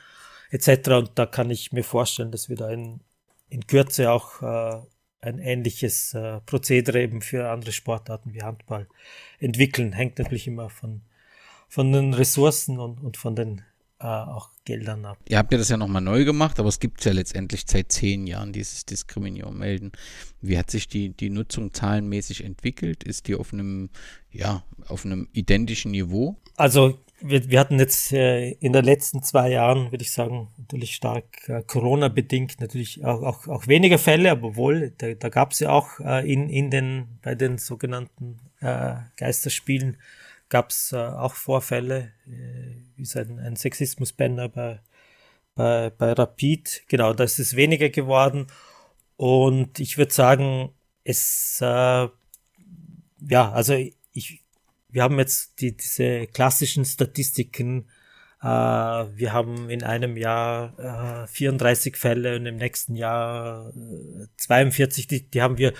etc. Und da kann ich mir vorstellen, dass wir da in, in Kürze auch äh, ein ähnliches äh, Prozedere eben für andere Sportarten wie Handball entwickeln. Hängt natürlich immer von, von den Ressourcen und, und von den äh, auch Geldern ab. Ihr habt ja das ja nochmal neu gemacht, aber es gibt ja letztendlich seit zehn Jahren dieses Diskriminierung melden. Wie hat sich die, die Nutzung zahlenmäßig entwickelt? Ist die auf einem, ja, auf einem identischen Niveau? Also wir, wir hatten jetzt äh, in den letzten zwei Jahren, würde ich sagen, natürlich stark äh, Corona-bedingt, natürlich auch, auch, auch weniger Fälle, aber wohl, da, da gab es ja auch äh, in, in den, bei den sogenannten äh, Geisterspielen gab es äh, auch Vorfälle, äh, wie ein, ein Sexismus-Banner bei, bei, bei Rapid. Genau, da ist es weniger geworden. Und ich würde sagen, es, äh, ja, also ich, wir haben jetzt die, diese klassischen Statistiken. Äh, wir haben in einem Jahr äh, 34 Fälle und im nächsten Jahr äh, 42. Die, die haben wir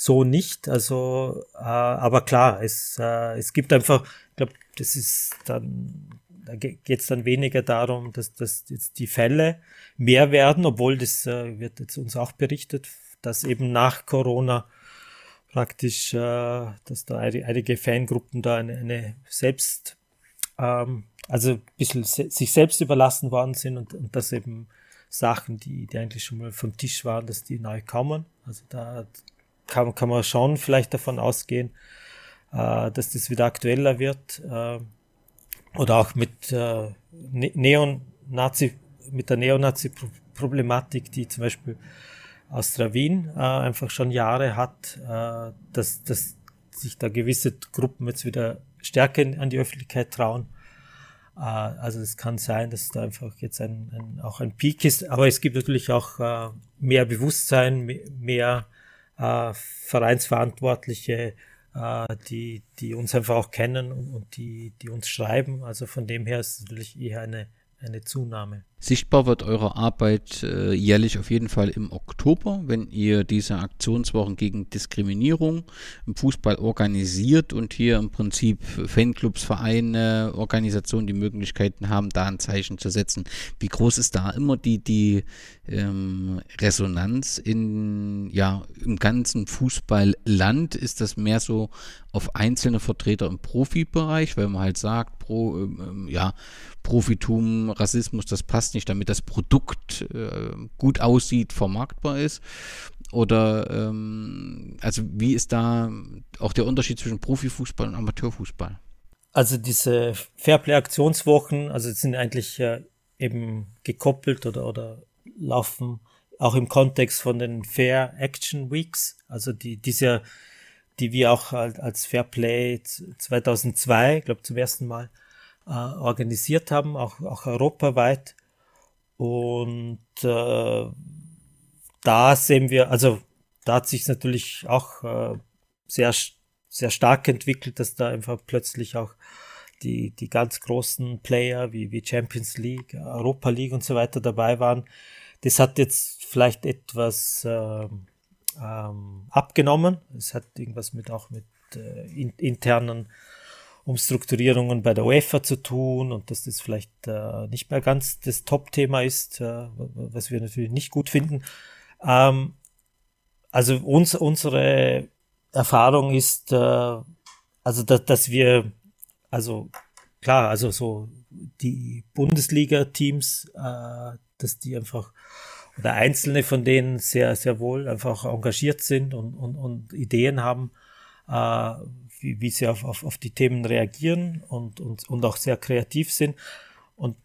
so nicht. Also, äh, aber klar, es, äh, es gibt einfach, ich glaube, das ist dann, da geht es dann weniger darum, dass, dass jetzt die Fälle mehr werden, obwohl das äh, wird jetzt uns auch berichtet, dass eben nach Corona praktisch, äh, dass da einige Fangruppen da eine, eine selbst, ähm, also ein bisschen se sich selbst überlassen worden sind und, und dass eben Sachen, die, die eigentlich schon mal vom Tisch waren, dass die neu kommen. Also da kann, kann man schon vielleicht davon ausgehen, äh, dass das wieder aktueller wird. Äh, oder auch mit äh, ne-, Neonazi, mit der Neonazi-Problematik, die zum Beispiel Austria Wien äh, einfach schon Jahre hat, äh, dass, dass sich da gewisse Gruppen jetzt wieder stärker an die Öffentlichkeit trauen. Äh, also es kann sein, dass da einfach jetzt ein, ein, auch ein Peak ist, aber es gibt natürlich auch äh, mehr Bewusstsein, mehr äh, Vereinsverantwortliche, äh, die, die uns einfach auch kennen und, und die, die uns schreiben. Also von dem her ist es natürlich eher eine, eine Zunahme. Sichtbar wird eure Arbeit äh, jährlich auf jeden Fall im Oktober, wenn ihr diese Aktionswochen gegen Diskriminierung im Fußball organisiert und hier im Prinzip Fanclubs, Vereine, Organisationen die Möglichkeiten haben, da ein Zeichen zu setzen. Wie groß ist da immer die, die ähm, Resonanz in, ja, im ganzen Fußballland? Ist das mehr so auf einzelne Vertreter im Profibereich, weil man halt sagt, pro, ähm, ja, Profitum, Rassismus, das passt nicht, damit das Produkt äh, gut aussieht, vermarktbar ist? Oder ähm, also wie ist da auch der Unterschied zwischen Profifußball und Amateurfußball? Also diese Fairplay-Aktionswochen, also sind eigentlich äh, eben gekoppelt oder, oder laufen auch im Kontext von den Fair Action Weeks, also die diese, die wir auch als Fairplay 2002, glaube zum ersten Mal äh, organisiert haben, auch, auch europaweit. Und äh, da sehen wir, also da hat sich natürlich auch äh, sehr, sehr stark entwickelt, dass da einfach plötzlich auch die, die ganz großen Player wie, wie Champions League, Europa League und so weiter dabei waren. Das hat jetzt vielleicht etwas äh, ähm, abgenommen. Es hat irgendwas mit auch mit äh, in, internen Umstrukturierungen bei der UEFA zu tun und dass das vielleicht äh, nicht mehr ganz das Top-Thema ist, äh, was wir natürlich nicht gut finden. Ähm, also uns, unsere Erfahrung ist, äh, also dass, dass wir, also klar, also so die Bundesliga-Teams, äh, dass die einfach oder einzelne von denen sehr, sehr wohl einfach engagiert sind und, und, und Ideen haben, äh, wie, wie sie auf, auf, auf die Themen reagieren und, und, und auch sehr kreativ sind. Und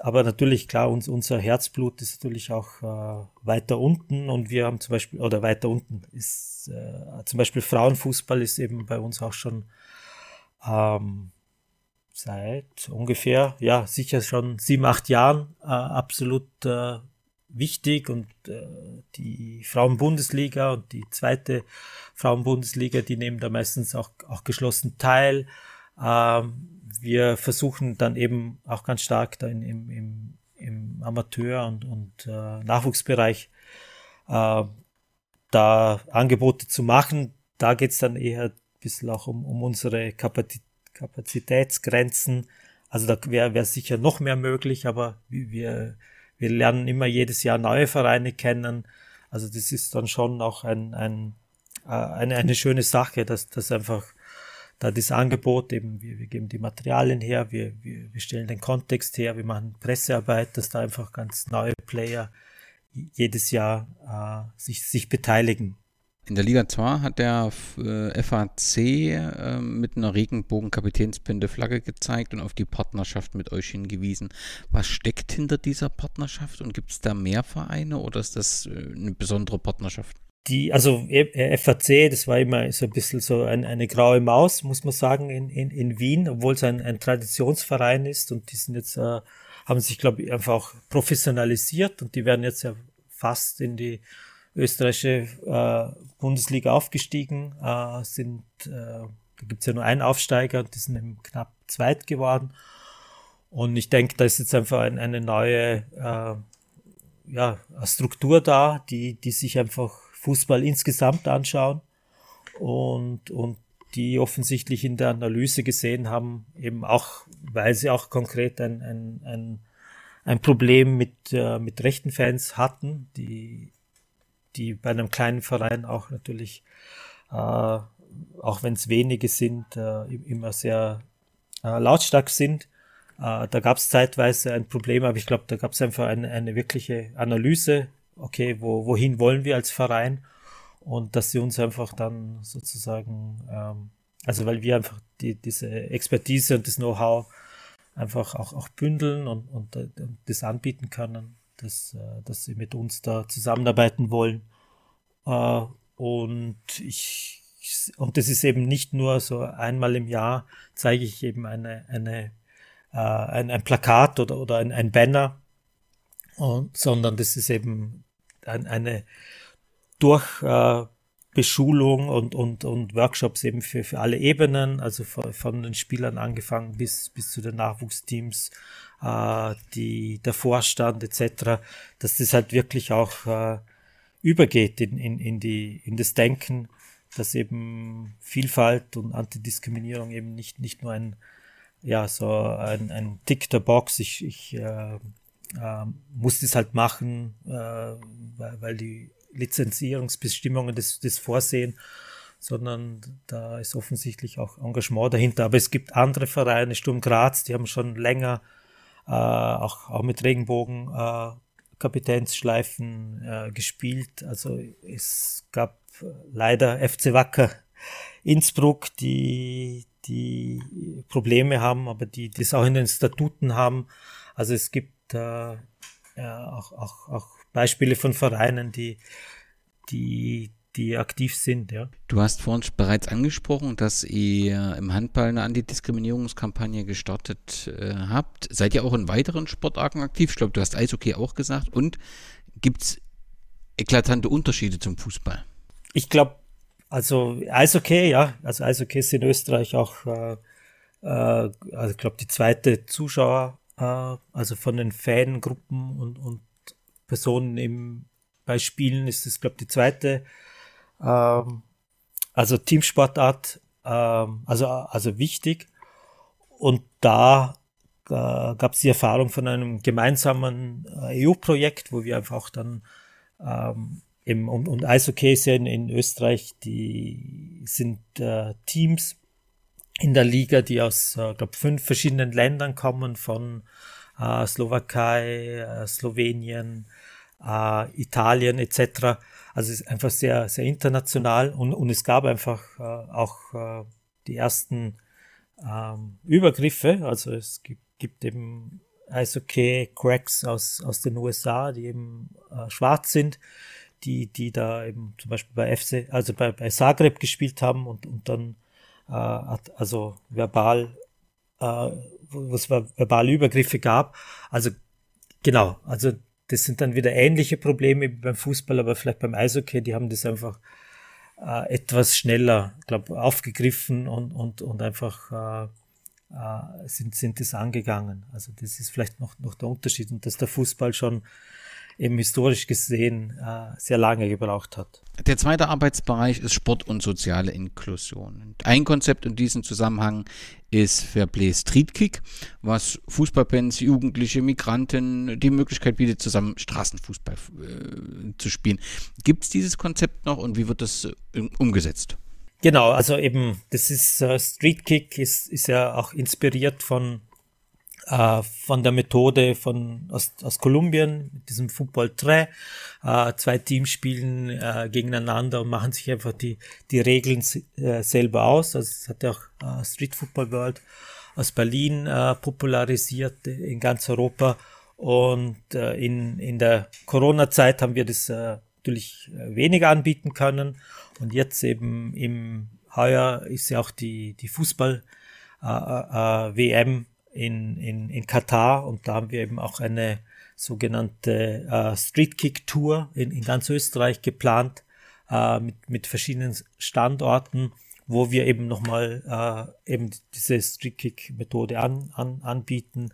aber natürlich, klar, uns, unser Herzblut ist natürlich auch äh, weiter unten und wir haben zum Beispiel, oder weiter unten ist äh, zum Beispiel Frauenfußball ist eben bei uns auch schon ähm, seit ungefähr, ja, sicher schon sieben, acht Jahren äh, absolut äh, wichtig und äh, die Frauenbundesliga und die zweite Frauenbundesliga, die nehmen da meistens auch, auch geschlossen teil. Ähm, wir versuchen dann eben auch ganz stark da in, im, im, im Amateur- und, und äh, Nachwuchsbereich äh, da Angebote zu machen. Da geht's dann eher ein bisschen auch um, um unsere Kapazitätsgrenzen. Also da wäre wär sicher noch mehr möglich, aber wir, wir lernen immer jedes Jahr neue Vereine kennen. Also das ist dann schon auch ein, ein, äh, eine, eine schöne Sache, dass das einfach da das Angebot eben, wir, wir geben die Materialien her, wir, wir, wir stellen den Kontext her, wir machen Pressearbeit, dass da einfach ganz neue Player jedes Jahr äh, sich, sich beteiligen. In der Liga 2 hat der FAC äh, mit einer Regenbogen-Kapitänspinde Flagge gezeigt und auf die Partnerschaft mit euch hingewiesen. Was steckt hinter dieser Partnerschaft und gibt es da mehr Vereine oder ist das äh, eine besondere Partnerschaft? Die, also äh, FAC, das war immer so ein bisschen so ein, eine graue Maus, muss man sagen, in, in, in Wien, obwohl es ein, ein Traditionsverein ist und die sind jetzt, äh, haben sich, glaube ich, einfach auch professionalisiert und die werden jetzt ja fast in die österreichische äh, Bundesliga aufgestiegen, äh, sind, äh, da gibt's ja nur einen Aufsteiger und die sind eben knapp zweit geworden. Und ich denke, da ist jetzt einfach ein, eine neue äh, ja, Struktur da, die, die sich einfach Fußball insgesamt anschauen und, und die offensichtlich in der Analyse gesehen haben, eben auch, weil sie auch konkret ein, ein, ein, ein Problem mit, äh, mit rechten Fans hatten, die die bei einem kleinen Verein auch natürlich, äh, auch wenn es wenige sind, äh, immer sehr äh, lautstark sind. Äh, da gab es zeitweise ein Problem, aber ich glaube, da gab es einfach eine, eine wirkliche Analyse, okay, wo, wohin wollen wir als Verein? Und dass sie uns einfach dann sozusagen, ähm, also weil wir einfach die, diese Expertise und das Know-how einfach auch, auch bündeln und, und, und das anbieten können, dass, äh, dass sie mit uns da zusammenarbeiten wollen. Äh, und ich und das ist eben nicht nur so einmal im Jahr zeige ich eben eine, eine, äh, ein, ein Plakat oder, oder ein, ein Banner, und, sondern das ist eben ein, eine Durchbeschulung äh, und, und, und Workshops eben für, für alle Ebenen, also von, von den Spielern angefangen bis, bis zu den Nachwuchsteams, äh, die, der Vorstand etc., dass das halt wirklich auch äh, übergeht in, in, in, die, in das Denken, dass eben Vielfalt und Antidiskriminierung eben nicht, nicht nur ein, ja, so ein, ein Tick der Box, ich, ich äh, äh, muss das halt machen, äh, weil, weil die Lizenzierungsbestimmungen das, das vorsehen, sondern da ist offensichtlich auch Engagement dahinter. Aber es gibt andere Vereine, Sturm Graz, die haben schon länger äh, auch, auch mit Regenbogen äh, Kapitänsschleifen äh, gespielt. Also es gab leider FC Wacker Innsbruck, die, die Probleme haben, aber die das auch in den Statuten haben. Also es gibt äh, ja, auch, auch, auch Beispiele von Vereinen, die, die, die aktiv sind. Ja. Du hast vorhin bereits angesprochen, dass ihr im Handball eine Antidiskriminierungskampagne gestartet äh, habt. Seid ihr auch in weiteren Sportarten aktiv? Ich glaube, du hast Eishockey auch gesagt. Und gibt es eklatante Unterschiede zum Fußball? Ich glaube, also Eishockey, ja, also Eishockey ist in Österreich auch, äh, äh, also ich glaube, die zweite Zuschauer, äh, also von den Fangruppen und, und Personen im, bei Spielen ist es, glaube ich, die zweite ähm, also Teamsportart, ähm, also, also wichtig. Und da äh, gab es die Erfahrung von einem gemeinsamen äh, EU-Projekt, wo wir einfach dann ähm, eben, und, und Eishockey in, in Österreich, die sind äh, Teams in der Liga, die aus, äh, glaube fünf verschiedenen Ländern kommen, von äh, Slowakei, äh, Slowenien, äh, Italien etc. Also es ist einfach sehr, sehr international und, und es gab einfach äh, auch äh, die ersten ähm, Übergriffe. Also es gibt, gibt eben Eishockey-Cracks aus, aus den USA, die eben äh, schwarz sind, die, die da eben zum Beispiel bei FC, also bei, bei Zagreb gespielt haben und, und dann äh, also verbal, äh, wo es verbale Übergriffe gab. Also genau, also das sind dann wieder ähnliche Probleme wie beim Fußball, aber vielleicht beim Eishockey, die haben das einfach äh, etwas schneller, glaube aufgegriffen und, und, und einfach äh, äh, sind, sind das angegangen. Also das ist vielleicht noch, noch der Unterschied und dass der Fußball schon eben historisch gesehen äh, sehr lange gebraucht hat. Der zweite Arbeitsbereich ist Sport und soziale Inklusion. ein Konzept in diesem Zusammenhang ist Fairplay Street Kick, was Fußballfans, Jugendliche, Migranten die Möglichkeit bietet, zusammen Straßenfußball äh, zu spielen. Gibt es dieses Konzept noch und wie wird das äh, umgesetzt? Genau, also eben, das ist äh, Street Kick, ist, ist ja auch inspiriert von äh, von der Methode von aus, aus Kolumbien, mit diesem Football 3. Äh, zwei Teams spielen äh, gegeneinander und machen sich einfach die, die Regeln äh, selber aus. Also das hat ja auch äh, Street Football World aus Berlin äh, popularisiert in ganz Europa. Und äh, in, in der Corona-Zeit haben wir das äh, natürlich äh, weniger anbieten können. Und jetzt eben im Heuer ist ja auch die, die Fußball äh, äh, in, in, in Katar und da haben wir eben auch eine sogenannte äh, Street Kick Tour in, in ganz Österreich geplant äh, mit, mit verschiedenen Standorten, wo wir eben nochmal äh, eben diese Street Kick Methode an, an, anbieten.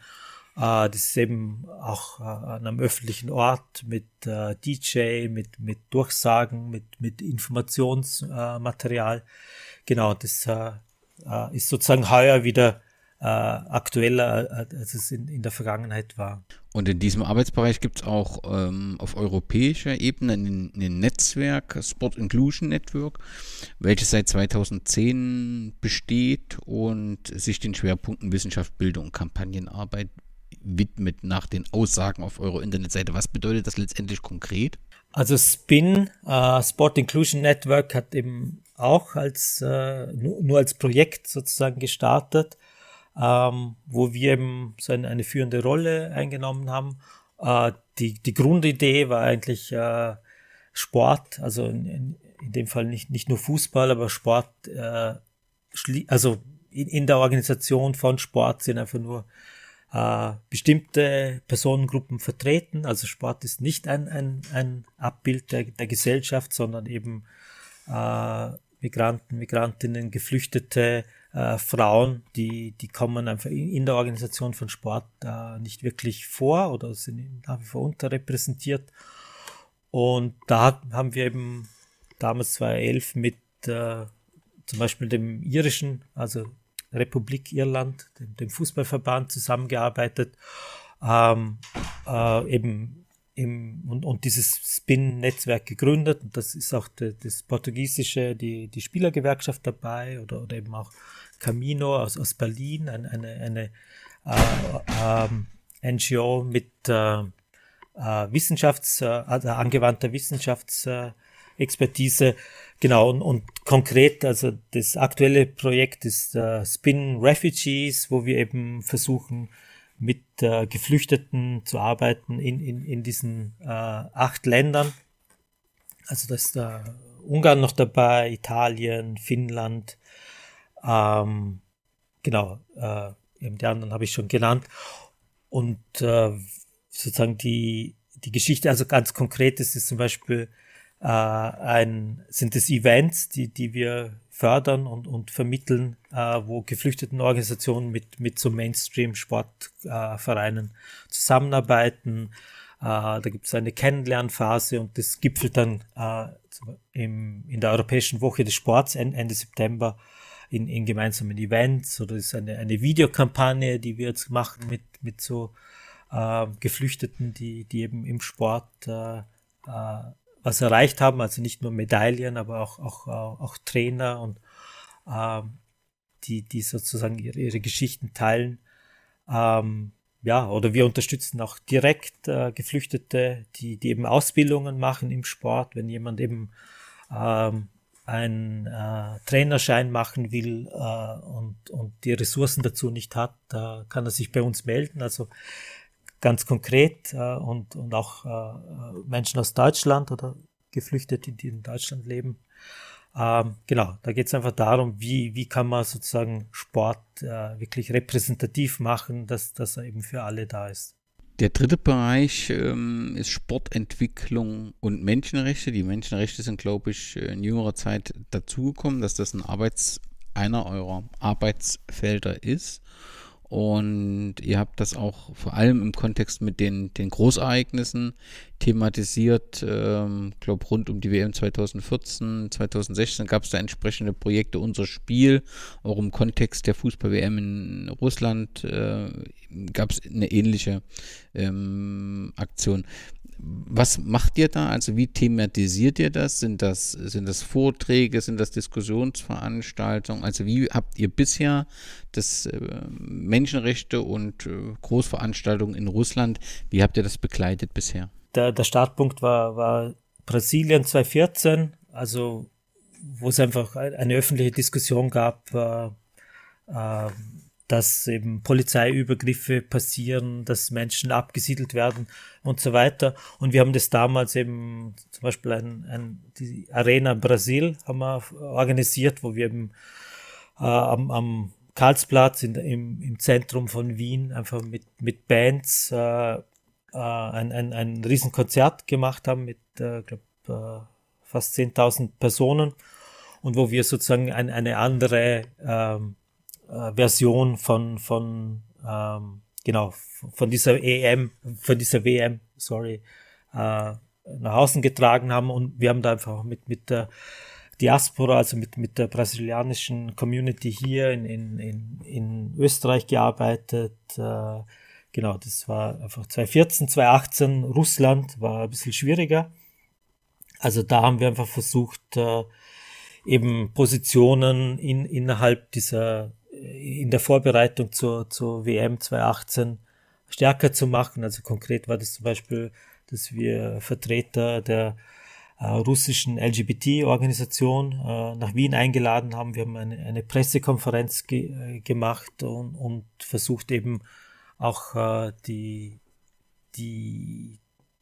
Äh, das ist eben auch äh, an einem öffentlichen Ort mit äh, DJ, mit, mit Durchsagen, mit, mit Informationsmaterial. genau, das äh, äh, ist sozusagen heuer wieder äh, aktueller, äh, als es in, in der Vergangenheit war. Und in diesem Arbeitsbereich gibt es auch ähm, auf europäischer Ebene ein, ein, Netzwerk, Sport Inclusion Network, welches seit 2010 besteht und sich den Schwerpunkten Wissenschaft, Bildung und Kampagnenarbeit widmet nach den Aussagen auf eurer Internetseite. Was bedeutet das letztendlich konkret? Also SPIN, äh, Sport Inclusion Network, hat eben auch als äh, nur, nur als Projekt sozusagen gestartet ähm, wo wir eben so eine, eine führende Rolle eingenommen haben. Äh, die, die Grundidee war eigentlich äh, Sport, also in, in dem Fall nicht, nicht nur Fußball, aber Sport, äh, also in, in der Organisation von Sport sind einfach nur äh, bestimmte Personengruppen vertreten. Also Sport ist nicht ein, ein, ein Abbild der, der Gesellschaft, sondern eben äh, Migranten, Migrantinnen, Geflüchtete, äh, Frauen, die, die kommen einfach in, der Organisation von Sport äh, nicht wirklich vor oder sind nach wie vor unterrepräsentiert. Und da haben wir eben damals 2011 mit äh, zum Beispiel dem irischen, also Republik Irland, dem, dem Fußballverband zusammengearbeitet, ähm, äh, eben im, und, und dieses Spin-Netzwerk gegründet. Und das ist auch de, das portugiesische, die, die Spielergewerkschaft dabei oder, oder eben auch Camino aus, aus Berlin, eine, eine, eine äh, äh, NGO mit äh, äh, Wissenschafts-, äh, also angewandter Wissenschaftsexpertise. Genau, und, und konkret, also das aktuelle Projekt ist äh, Spin Refugees, wo wir eben versuchen, mit Geflüchteten zu arbeiten in, in, in diesen acht Ländern. Also da ist Ungarn noch dabei, Italien, Finnland, ähm, genau, äh, eben die anderen habe ich schon genannt. Und äh, sozusagen die, die Geschichte, also ganz konkret ist es zum Beispiel äh, ein, sind es Events, die, die wir fördern und, und vermitteln, äh, wo geflüchteten Organisationen mit, mit so Mainstream-Sportvereinen äh, zusammenarbeiten. Äh, da gibt es eine Kennenlernphase und das gipfelt dann äh, im, in der Europäischen Woche des Sports Ende September in, in gemeinsamen Events oder ist eine, eine Videokampagne, die wir jetzt machen mit, mit so äh, Geflüchteten, die, die eben im Sport äh, äh, was erreicht haben, also nicht nur Medaillen, aber auch, auch, auch, auch Trainer und ähm, die, die sozusagen ihre, ihre Geschichten teilen. Ähm, ja, oder wir unterstützen auch direkt äh, Geflüchtete, die, die eben Ausbildungen machen im Sport, wenn jemand eben ähm, einen äh, Trainerschein machen will äh, und, und die Ressourcen dazu nicht hat, da kann er sich bei uns melden. Also ganz konkret äh, und, und auch äh, Menschen aus Deutschland oder Geflüchtete, die in Deutschland leben. Ähm, genau, da geht es einfach darum, wie, wie kann man sozusagen Sport äh, wirklich repräsentativ machen, dass, dass er eben für alle da ist. Der dritte Bereich ähm, ist Sportentwicklung und Menschenrechte. Die Menschenrechte sind, glaube ich, in jüngerer Zeit dazugekommen, dass das ein Arbeits, einer eurer Arbeitsfelder ist. Und ihr habt das auch vor allem im Kontext mit den, den Großereignissen thematisiert. Ähm, glaube rund um die WM 2014, 2016 gab es da entsprechende Projekte. Unser Spiel, auch im Kontext der Fußball-WM in Russland, äh, gab es eine ähnliche ähm, Aktion. Was macht ihr da? Also wie thematisiert ihr das? Sind das, sind das Vorträge, sind das Diskussionsveranstaltungen? Also wie habt ihr bisher das äh, Menschenrechte und äh, Großveranstaltungen in Russland, wie habt ihr das begleitet bisher? Der, der Startpunkt war, war Brasilien 2014, also wo es einfach eine öffentliche Diskussion gab, äh, äh, dass eben Polizeiübergriffe passieren, dass Menschen abgesiedelt werden und so weiter. Und wir haben das damals eben zum Beispiel ein, ein, die Arena Brasil haben wir organisiert, wo wir eben äh, am, am Karlsplatz in, im, im Zentrum von Wien einfach mit, mit Bands äh, äh, ein, ein, ein Riesenkonzert gemacht haben mit, äh, glaube äh, fast 10.000 Personen und wo wir sozusagen ein, eine andere ähm, äh, Version von, von ähm, genau, von dieser EM, von dieser WM, sorry, äh, nach außen getragen haben und wir haben da einfach mit, mit der Diaspora, also mit, mit der brasilianischen Community hier in, in, in, in Österreich gearbeitet. Äh, genau, das war einfach 2014, 2018. Russland war ein bisschen schwieriger. Also da haben wir einfach versucht, äh, eben Positionen in, innerhalb dieser in der Vorbereitung zur, zur WM 2018 stärker zu machen. Also konkret war das zum Beispiel, dass wir Vertreter der äh, russischen LGBT-Organisation äh, nach Wien eingeladen haben. Wir haben eine, eine Pressekonferenz ge äh, gemacht und, und versucht eben auch äh, die, die,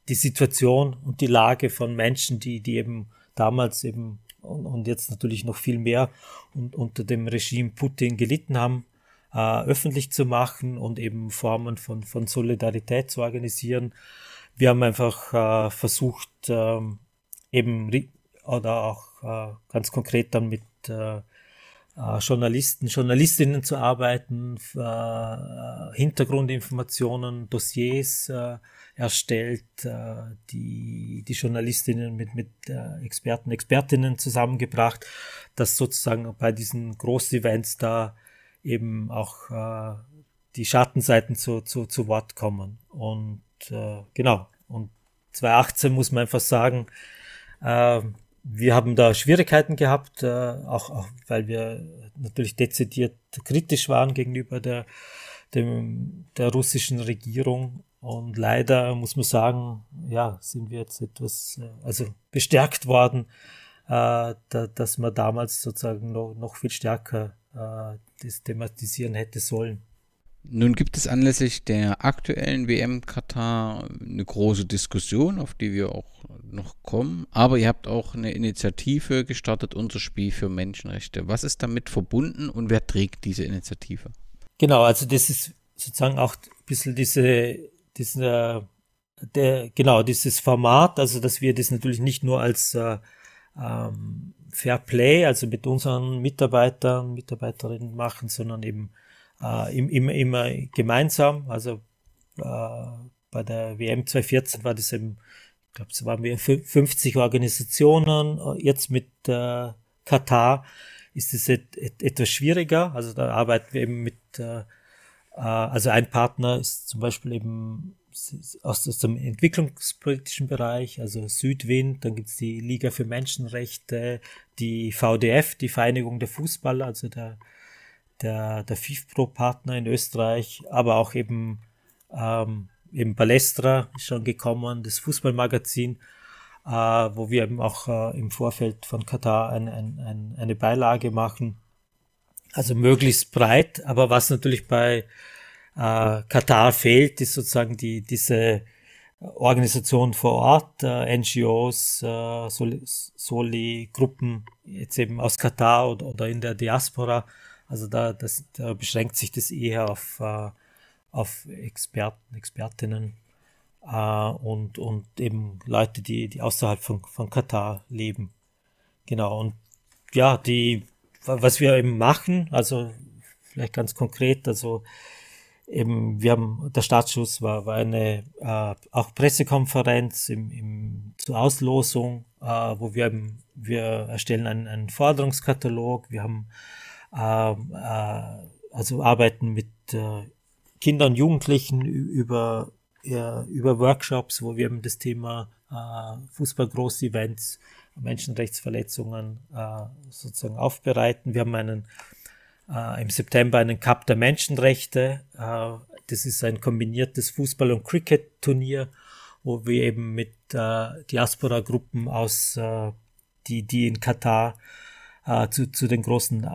die Situation und die Lage von Menschen, die, die eben damals eben und, und jetzt natürlich noch viel mehr und unter dem Regime Putin gelitten haben, äh, öffentlich zu machen und eben Formen von, von Solidarität zu organisieren. Wir haben einfach äh, versucht, ähm, eben oder auch äh, ganz konkret dann mit äh, äh, Journalisten, Journalistinnen zu arbeiten, äh, Hintergrundinformationen, Dossiers äh, erstellt, äh, die, die Journalistinnen mit, mit äh, Experten, Expertinnen zusammengebracht, dass sozusagen bei diesen Großevents da eben auch äh, die Schattenseiten zu, zu, zu Wort kommen. Und genau, und 2018 muss man einfach sagen, wir haben da Schwierigkeiten gehabt, auch, auch weil wir natürlich dezidiert kritisch waren gegenüber der, dem, der russischen Regierung. Und leider muss man sagen, ja, sind wir jetzt etwas, äh, also bestärkt worden, äh, da, dass man damals sozusagen noch, noch viel stärker äh, das thematisieren hätte sollen. Nun gibt es anlässlich der aktuellen WM Katar eine große Diskussion, auf die wir auch noch kommen. Aber ihr habt auch eine Initiative gestartet, unser Spiel für Menschenrechte. Was ist damit verbunden und wer trägt diese Initiative? Genau, also das ist sozusagen auch ein bisschen diese, diese der, genau, dieses Format, also dass wir das natürlich nicht nur als äh, ähm, Fair Play, also mit unseren Mitarbeitern, Mitarbeiterinnen machen, sondern eben äh, immer, immer gemeinsam. Also äh, bei der WM 2014 war das eben, ich glaube, es waren wir 50 Organisationen. Jetzt mit äh, Katar ist es et, et, etwas schwieriger. Also da arbeiten wir eben mit, äh, äh also ein Partner ist zum Beispiel eben aus, aus dem entwicklungspolitischen Bereich, also Südwind, dann gibt's die Liga für Menschenrechte, die VDF, die Vereinigung der Fußballer, also der der, der FIFPro-Partner in Österreich, aber auch eben, ähm, eben Balestra ist schon gekommen, das Fußballmagazin, äh, wo wir eben auch äh, im Vorfeld von Katar ein, ein, ein, eine Beilage machen. Also möglichst breit, aber was natürlich bei äh, Katar fehlt, ist sozusagen die, diese Organisation vor Ort, äh, NGOs, äh, Soli, Soli, Gruppen, jetzt eben aus Katar oder, oder in der Diaspora, also da, das, da beschränkt sich das eher auf, äh, auf Experten, Expertinnen äh, und, und eben Leute, die, die außerhalb von, von Katar leben. Genau. Und ja, die, was wir eben machen, also vielleicht ganz konkret, also eben, wir haben, der Startschuss war, war eine äh, auch Pressekonferenz im, im, zur Auslosung, äh, wo wir eben, wir erstellen einen, einen Forderungskatalog, wir haben ähm, äh, also arbeiten mit äh, Kindern und Jugendlichen über, ja, über Workshops, wo wir eben das Thema äh, Fußball-Groß-Events, Menschenrechtsverletzungen äh, sozusagen aufbereiten. Wir haben einen äh, im September einen Cup der Menschenrechte. Äh, das ist ein kombiniertes Fußball- und Cricket-Turnier, wo wir eben mit äh, Diaspora-Gruppen aus, äh, die, die in Katar äh, zu, zu den großen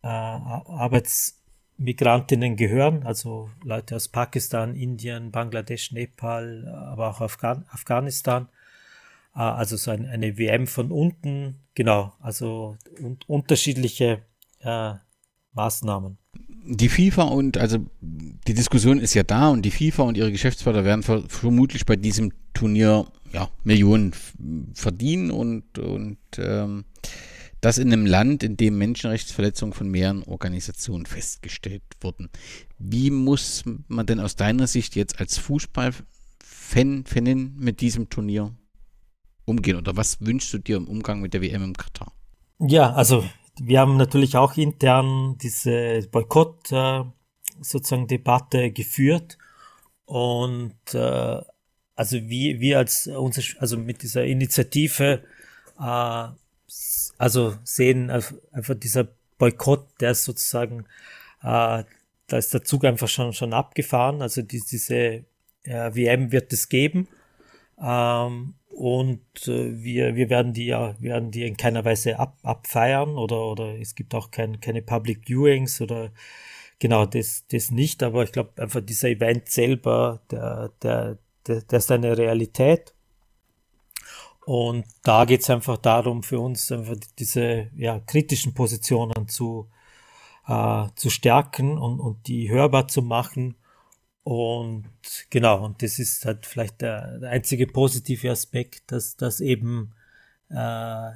Arbeitsmigrantinnen gehören, also Leute aus Pakistan, Indien, Bangladesch, Nepal, aber auch Afghan Afghanistan. Äh, also so ein, eine WM von unten, genau, also un unterschiedliche äh, Maßnahmen. Die FIFA und also die Diskussion ist ja da und die FIFA und ihre Geschäftspartner werden ver vermutlich bei diesem Turnier ja, Millionen verdienen und, und ähm, das in einem Land, in dem Menschenrechtsverletzungen von mehreren Organisationen festgestellt wurden. Wie muss man denn aus deiner Sicht jetzt als Fußballfan, mit diesem Turnier umgehen? Oder was wünschst du dir im Umgang mit der WM im Katar? Ja, also wir haben natürlich auch intern diese Boykott äh, sozusagen Debatte geführt und äh, also wie wir als unser, also mit dieser Initiative äh, also sehen einfach dieser Boykott, der ist sozusagen, äh, da ist der Zug einfach schon, schon abgefahren. Also die, diese äh, WM wird es geben. Ähm, und äh, wir, wir werden die ja, werden die in keiner Weise ab, abfeiern oder, oder es gibt auch kein, keine Public Viewings oder genau das, das nicht, aber ich glaube einfach dieser Event selber, der, der, der, der ist eine Realität und da geht es einfach darum, für uns einfach diese ja, kritischen Positionen zu, äh, zu stärken und, und die hörbar zu machen. Und genau, und das ist halt vielleicht der, der einzige positive Aspekt, dass, dass eben äh,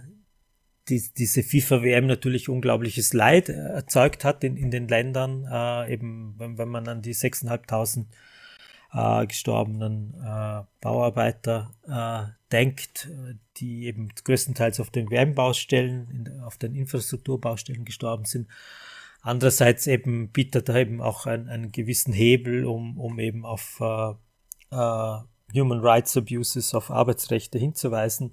die, diese FIFA-WM natürlich unglaubliches Leid erzeugt hat in, in den Ländern, äh, eben wenn, wenn man an die 6.500 äh, gestorbenen äh, Bauarbeiter äh, denkt, die eben größtenteils auf den WM-Baustellen, auf den Infrastrukturbaustellen gestorben sind. Andererseits eben bietet er eben auch einen, einen gewissen Hebel, um, um eben auf äh, äh, Human Rights Abuses, auf Arbeitsrechte hinzuweisen.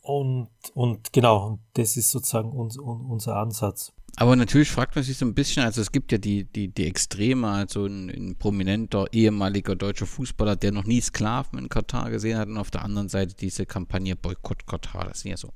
Und, und genau, das ist sozusagen uns, unser Ansatz. Aber natürlich fragt man sich so ein bisschen, also es gibt ja die, die, die Extreme, also ein, ein prominenter ehemaliger deutscher Fußballer, der noch nie Sklaven in Katar gesehen hat und auf der anderen Seite diese Kampagne Boykott Katar, das ist ja so.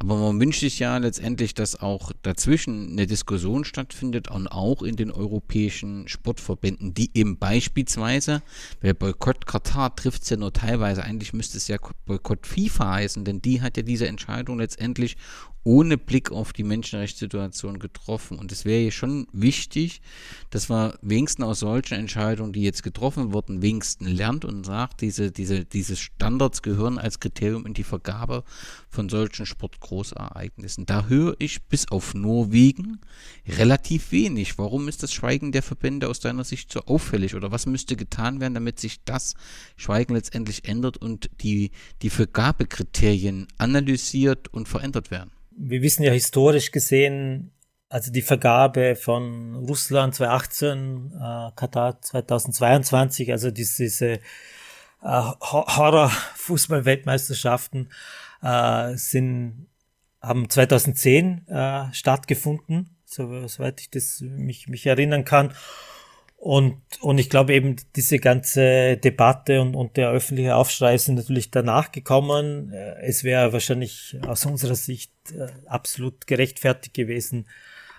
Aber man wünscht sich ja letztendlich, dass auch dazwischen eine Diskussion stattfindet und auch in den europäischen Sportverbänden, die eben beispielsweise, weil Boykott Katar trifft es ja nur teilweise, eigentlich müsste es ja Boykott FIFA heißen, denn die hat ja diese Entscheidung letztendlich ohne Blick auf die Menschenrechtssituation getroffen. Und es wäre hier schon wichtig, dass man wenigstens aus solchen Entscheidungen, die jetzt getroffen wurden, wenigstens lernt und sagt, diese, diese, diese Standards gehören als Kriterium in die Vergabe von solchen Sportgroßereignissen. Da höre ich bis auf Norwegen relativ wenig. Warum ist das Schweigen der Verbände aus deiner Sicht so auffällig? Oder was müsste getan werden, damit sich das Schweigen letztendlich ändert und die, die Vergabekriterien analysiert und verändert werden? wir wissen ja historisch gesehen, also die Vergabe von Russland 2018, äh, Katar 2022, also diese, diese äh, Horror-Fußball-Weltmeisterschaften äh, sind, haben 2010 äh, stattgefunden, so, soweit ich das mich, mich erinnern kann. Und, und ich glaube eben, diese ganze Debatte und, und der öffentliche Aufschrei sind natürlich danach gekommen. Äh, es wäre wahrscheinlich aus unserer Sicht äh, absolut gerechtfertigt gewesen,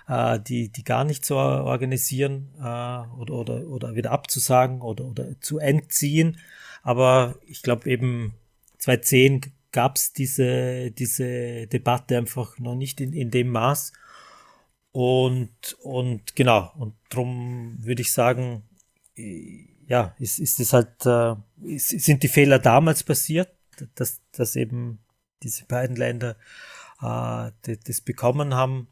äh, die, die gar nicht zu organisieren oder, oder, oder wieder abzusagen oder, oder zu entziehen. Aber ich glaube eben 2010 gab es diese, diese Debatte einfach noch nicht in, in dem Maß. Und, und genau, und darum würde ich sagen, ja, ist, ist es halt, äh, sind die Fehler damals passiert, dass, dass eben diese beiden Länder äh, das, das bekommen haben.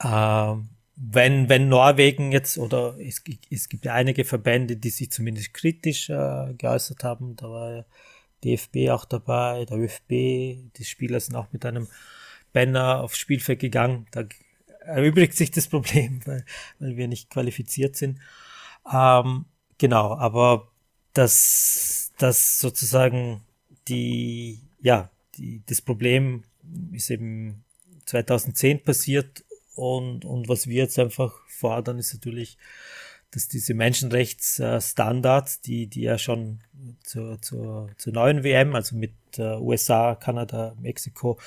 Äh, wenn, wenn Norwegen jetzt, oder es, es gibt ja einige Verbände, die sich zumindest kritisch äh, geäußert haben, da war ja DFB auch dabei, der ÖFB, die Spieler sind auch mit einem Banner aufs Spielfeld gegangen, da erübrigt sich das Problem, weil, weil wir nicht qualifiziert sind. Ähm, genau, aber das, das sozusagen die, ja, die, das Problem ist eben 2010 passiert und, und was wir jetzt einfach fordern, ist natürlich, dass diese Menschenrechtsstandards, die, die ja schon zur, zur, zur neuen WM, also mit äh, USA, Kanada, Mexiko,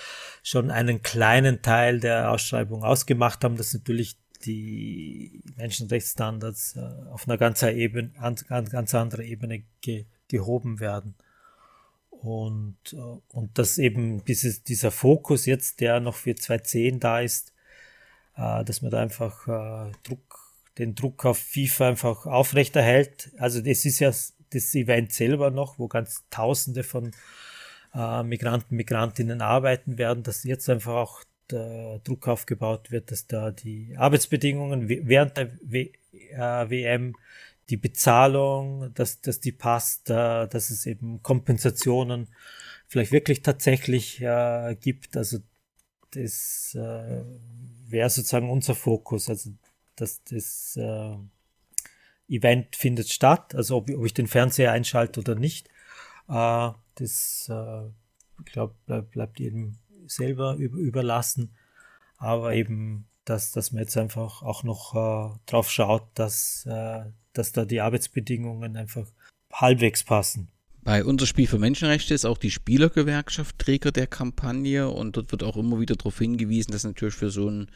schon einen kleinen Teil der Ausschreibung ausgemacht haben, dass natürlich die Menschenrechtsstandards äh, auf einer ganz, Ebene, ganz, ganz anderen Ebene ge, gehoben werden. Und, äh, und dass eben dieses, dieser Fokus jetzt, der noch für 2010 da ist, dass man da einfach Druck den Druck auf FIFA einfach aufrechterhält. Also es ist ja das Event selber noch, wo ganz Tausende von äh, Migranten, Migrantinnen arbeiten werden, dass jetzt einfach auch der Druck aufgebaut wird, dass da die Arbeitsbedingungen während der w äh, WM, die Bezahlung, dass, dass die passt, äh, dass es eben Kompensationen vielleicht wirklich tatsächlich äh, gibt. Also das äh, wäre sozusagen unser Fokus. Also dass das äh, Event findet statt, also ob, ob, ich den Fernseher einschalte oder nicht. Äh, das, äh, ich glaube, bleib, bleibt jedem selber über, überlassen. Aber eben, dass, dass man jetzt einfach auch noch äh, drauf schaut, dass, äh, dass da die Arbeitsbedingungen einfach halbwegs passen. Bei unser Spiel für Menschenrechte ist auch die Spielergewerkschaft Träger der Kampagne und dort wird auch immer wieder darauf hingewiesen, dass natürlich für so ein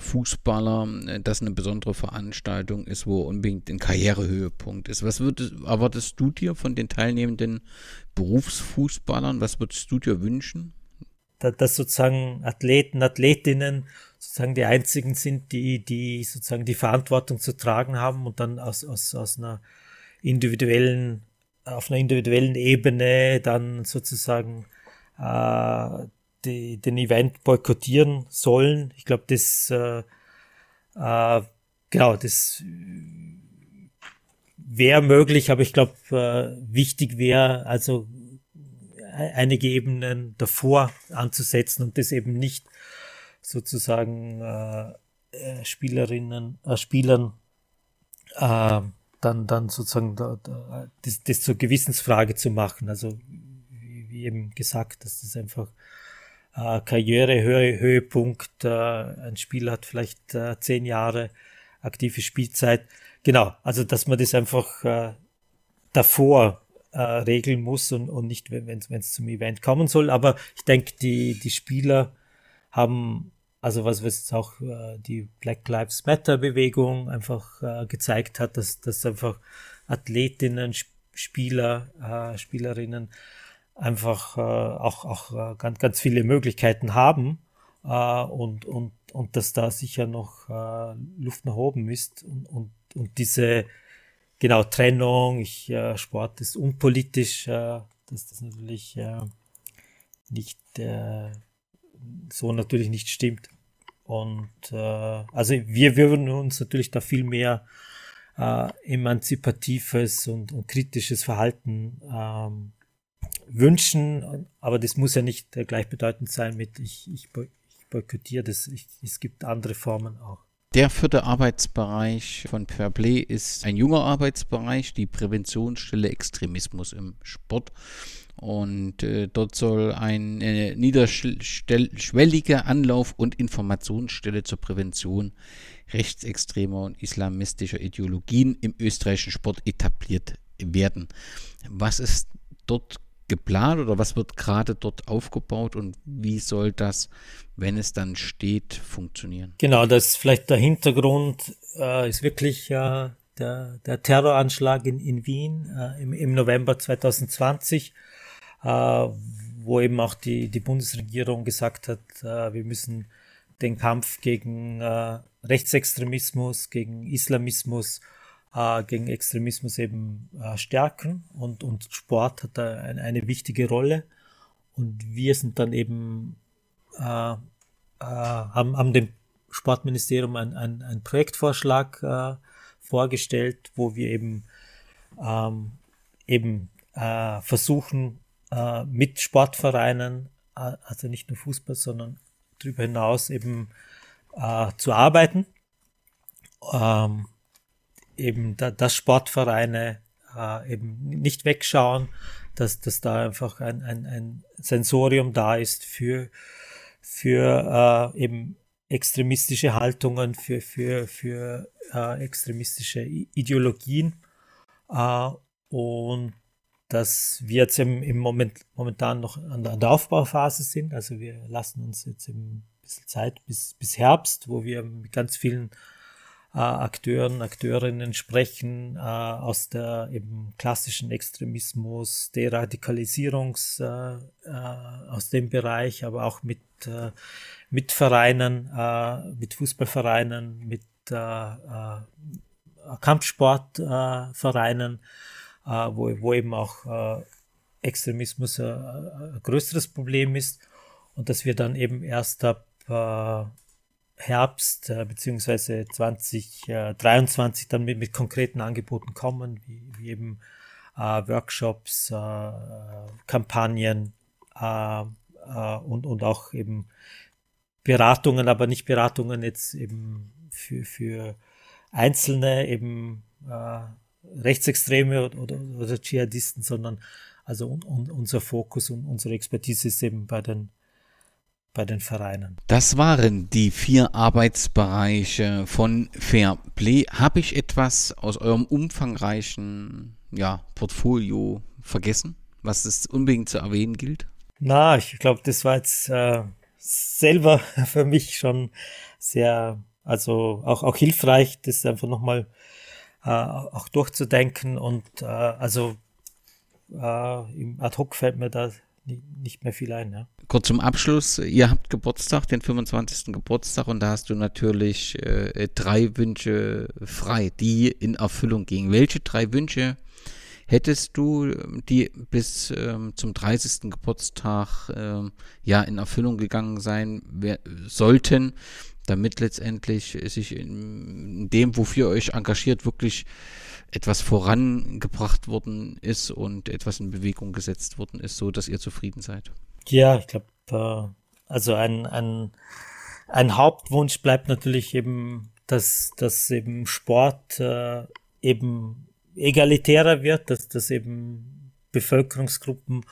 Fußballer, äh, das eine besondere Veranstaltung ist, wo unbedingt ein Karrierehöhepunkt ist. Was würdest, erwartest du dir von den teilnehmenden Berufsfußballern? Was würdest du dir wünschen? Dass sozusagen Athleten, Athletinnen sozusagen die einzigen sind, die, die sozusagen die Verantwortung zu tragen haben und dann aus, aus, aus einer individuellen, auf einer individuellen Ebene dann sozusagen äh, die, den Event boykottieren sollen. Ich glaube, das äh, äh, genau, das wäre möglich, aber ich glaube, äh, wichtig wäre also einige Ebenen davor anzusetzen und das eben nicht sozusagen äh, äh Spielerinnen, äh, Spielern äh, dann, dann sozusagen da, da, das, das zur Gewissensfrage zu machen. Also wie eben gesagt, dass das einfach äh, Karrierehöhepunkt, äh, ein Spieler hat vielleicht äh, zehn Jahre aktive Spielzeit. Genau, also dass man das einfach äh, davor äh, regeln muss und, und nicht, wenn es zum Event kommen soll. Aber ich denke, die, die Spieler haben, also was, was jetzt auch äh, die Black Lives Matter Bewegung einfach äh, gezeigt hat, dass, dass einfach Athletinnen, Spieler, äh, Spielerinnen einfach äh, auch, auch äh, ganz, ganz viele Möglichkeiten haben äh, und, und, und dass da sicher noch äh, Luft nach oben ist und, und, und diese genau Trennung, ich, äh, Sport ist unpolitisch, äh, dass das natürlich äh, nicht äh, so natürlich nicht stimmt. Und äh, also wir würden uns natürlich da viel mehr äh, emanzipatives und, und kritisches Verhalten ähm, wünschen, aber das muss ja nicht äh, gleichbedeutend sein mit ich, ich, ich boykottiere das. Ich, es gibt andere Formen auch. Der vierte Arbeitsbereich von Fairplay ist ein junger Arbeitsbereich, die Präventionsstelle Extremismus im Sport. Und äh, dort soll eine niederschwellige Anlauf- und Informationsstelle zur Prävention rechtsextremer und islamistischer Ideologien im österreichischen Sport etabliert werden. Was ist dort geplant oder was wird gerade dort aufgebaut und wie soll das, wenn es dann steht, funktionieren? Genau, das ist vielleicht der Hintergrund, äh, ist wirklich äh, der, der Terroranschlag in, in Wien äh, im, im November 2020, äh, wo eben auch die, die Bundesregierung gesagt hat, äh, wir müssen den Kampf gegen äh, Rechtsextremismus, gegen Islamismus äh, gegen Extremismus eben äh, stärken und, und Sport hat da eine, eine wichtige Rolle. Und wir sind dann eben, äh, äh, haben, haben dem Sportministerium ein, ein, ein Projektvorschlag äh, vorgestellt, wo wir eben, ähm, eben äh, versuchen, äh, mit Sportvereinen, äh, also nicht nur Fußball, sondern darüber hinaus eben äh, zu arbeiten. Ähm, eben, da, dass Sportvereine äh, eben nicht wegschauen, dass, dass da einfach ein, ein, ein Sensorium da ist für, für äh, eben extremistische Haltungen, für, für, für äh, extremistische Ideologien. Äh, und dass wir jetzt im, im Moment momentan noch an der, an Aufbauphase sind. Also wir lassen uns jetzt ein bisschen Zeit bis, bis Herbst, wo wir mit ganz vielen äh, Akteuren, Akteurinnen sprechen äh, aus der eben klassischen Extremismus, Deradikalisierungs äh, äh, aus dem Bereich, aber auch mit, äh, mit Vereinen, äh, mit Fußballvereinen, mit äh, äh, Kampfsportvereinen, äh, wo, wo eben auch äh, Extremismus äh, ein größeres Problem ist. Und dass wir dann eben erst ab äh, Herbst äh, beziehungsweise 2023 dann mit, mit konkreten Angeboten kommen, wie, wie eben äh, Workshops, äh, Kampagnen äh, äh, und, und auch eben Beratungen, aber nicht Beratungen jetzt eben für, für Einzelne, eben äh, Rechtsextreme oder, oder, oder Dschihadisten, sondern also un, un, unser Fokus und unsere Expertise ist eben bei den bei den Vereinen. Das waren die vier Arbeitsbereiche von Fair Play. Habe ich etwas aus eurem umfangreichen ja, Portfolio vergessen, was es unbedingt zu erwähnen gilt? Na, ich glaube, das war jetzt äh, selber für mich schon sehr, also auch, auch hilfreich, das einfach nochmal äh, auch durchzudenken und äh, also äh, im Ad hoc fällt mir da nicht mehr viel ein. Ja. Kurz zum Abschluss, ihr habt Geburtstag, den 25. Geburtstag und da hast du natürlich äh, drei Wünsche frei, die in Erfüllung gingen. Welche drei Wünsche Hättest du die bis ähm, zum 30. Geburtstag ähm, ja in Erfüllung gegangen sein sollten, damit letztendlich sich in dem, wofür ihr euch engagiert, wirklich etwas vorangebracht worden ist und etwas in Bewegung gesetzt worden ist, so dass ihr zufrieden seid? Ja, ich glaube, äh, also ein, ein, ein Hauptwunsch bleibt natürlich eben, dass, dass eben Sport äh, eben egalitärer wird, dass, dass eben Bevölkerungsgruppen,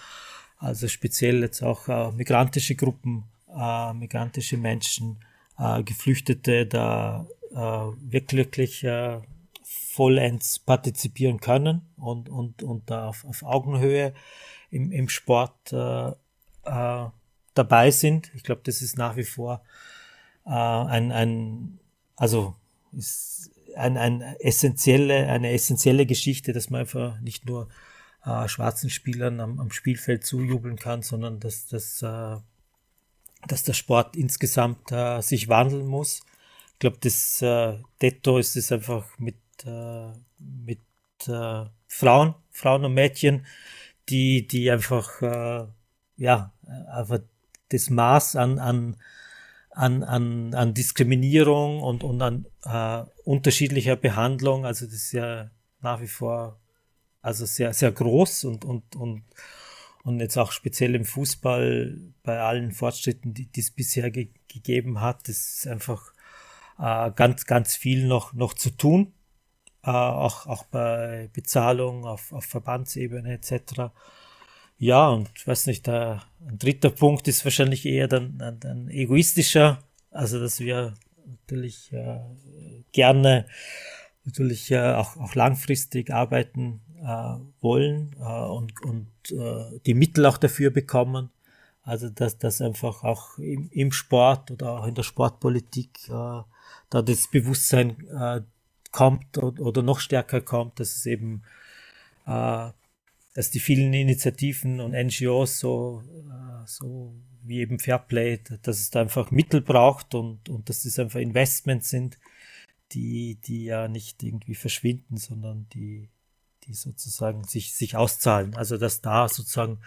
also speziell jetzt auch äh, migrantische Gruppen, äh, migrantische Menschen, äh, Geflüchtete da äh, wirklich äh, vollends partizipieren können und, und, und da auf, auf Augenhöhe im, im Sport äh, äh, dabei sind. Ich glaube, das ist nach wie vor äh, ein, ein, also ist ein, ein essentielle, eine essentielle Geschichte, dass man einfach nicht nur äh, schwarzen Spielern am, am Spielfeld zujubeln kann, sondern dass, dass, äh, dass der Sport insgesamt äh, sich wandeln muss. Ich glaube, das äh, Detto ist es einfach mit mit äh, Frauen, Frauen und Mädchen, die, die einfach, äh, ja, einfach das Maß an, an, an, an, an Diskriminierung und, und an äh, unterschiedlicher Behandlung, also das ist ja nach wie vor also sehr, sehr groß und, und, und, und jetzt auch speziell im Fußball bei allen Fortschritten, die, die es bisher ge gegeben hat, das ist einfach äh, ganz, ganz viel noch, noch zu tun äh, auch, auch bei Bezahlung auf, auf Verbandsebene etc. Ja, und ich weiß nicht, der, ein dritter Punkt ist wahrscheinlich eher dann ein, ein egoistischer, also dass wir natürlich äh, gerne natürlich äh, auch, auch langfristig arbeiten äh, wollen äh, und, und äh, die Mittel auch dafür bekommen. Also dass das einfach auch im, im Sport oder auch in der Sportpolitik äh, da das Bewusstsein äh, kommt oder noch stärker kommt, dass es eben, äh, dass die vielen Initiativen und NGOs so, äh, so wie eben Fairplay, dass es da einfach Mittel braucht und, und dass es einfach Investments sind, die, die ja nicht irgendwie verschwinden, sondern die, die sozusagen sich, sich auszahlen. Also dass da sozusagen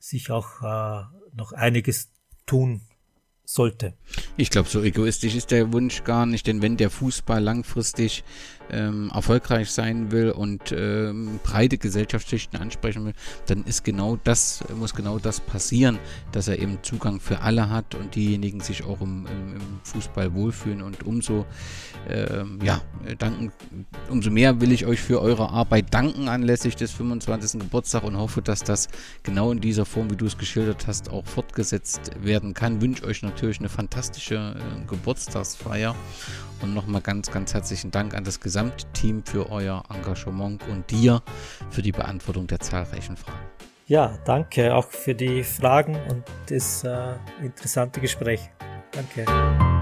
sich auch äh, noch einiges tun sollte. Ich glaube, so egoistisch ist der Wunsch gar nicht, denn wenn der Fußball langfristig ähm, erfolgreich sein will und ähm, breite Gesellschaftsschichten ansprechen will, dann ist genau das, muss genau das passieren, dass er eben Zugang für alle hat und diejenigen sich auch im, im, im Fußball wohlfühlen und umso ähm, ja, danken, umso mehr will ich euch für eure Arbeit danken anlässlich des 25. Geburtstags und hoffe, dass das genau in dieser Form, wie du es geschildert hast, auch fortgesetzt werden kann. Wünsche euch natürlich eine fantastische äh, Geburtstagsfeier und nochmal ganz, ganz herzlichen Dank an das Gesamtteam für euer Engagement und dir für die Beantwortung der zahlreichen Fragen. Ja, danke auch für die Fragen und das äh, interessante Gespräch. Danke.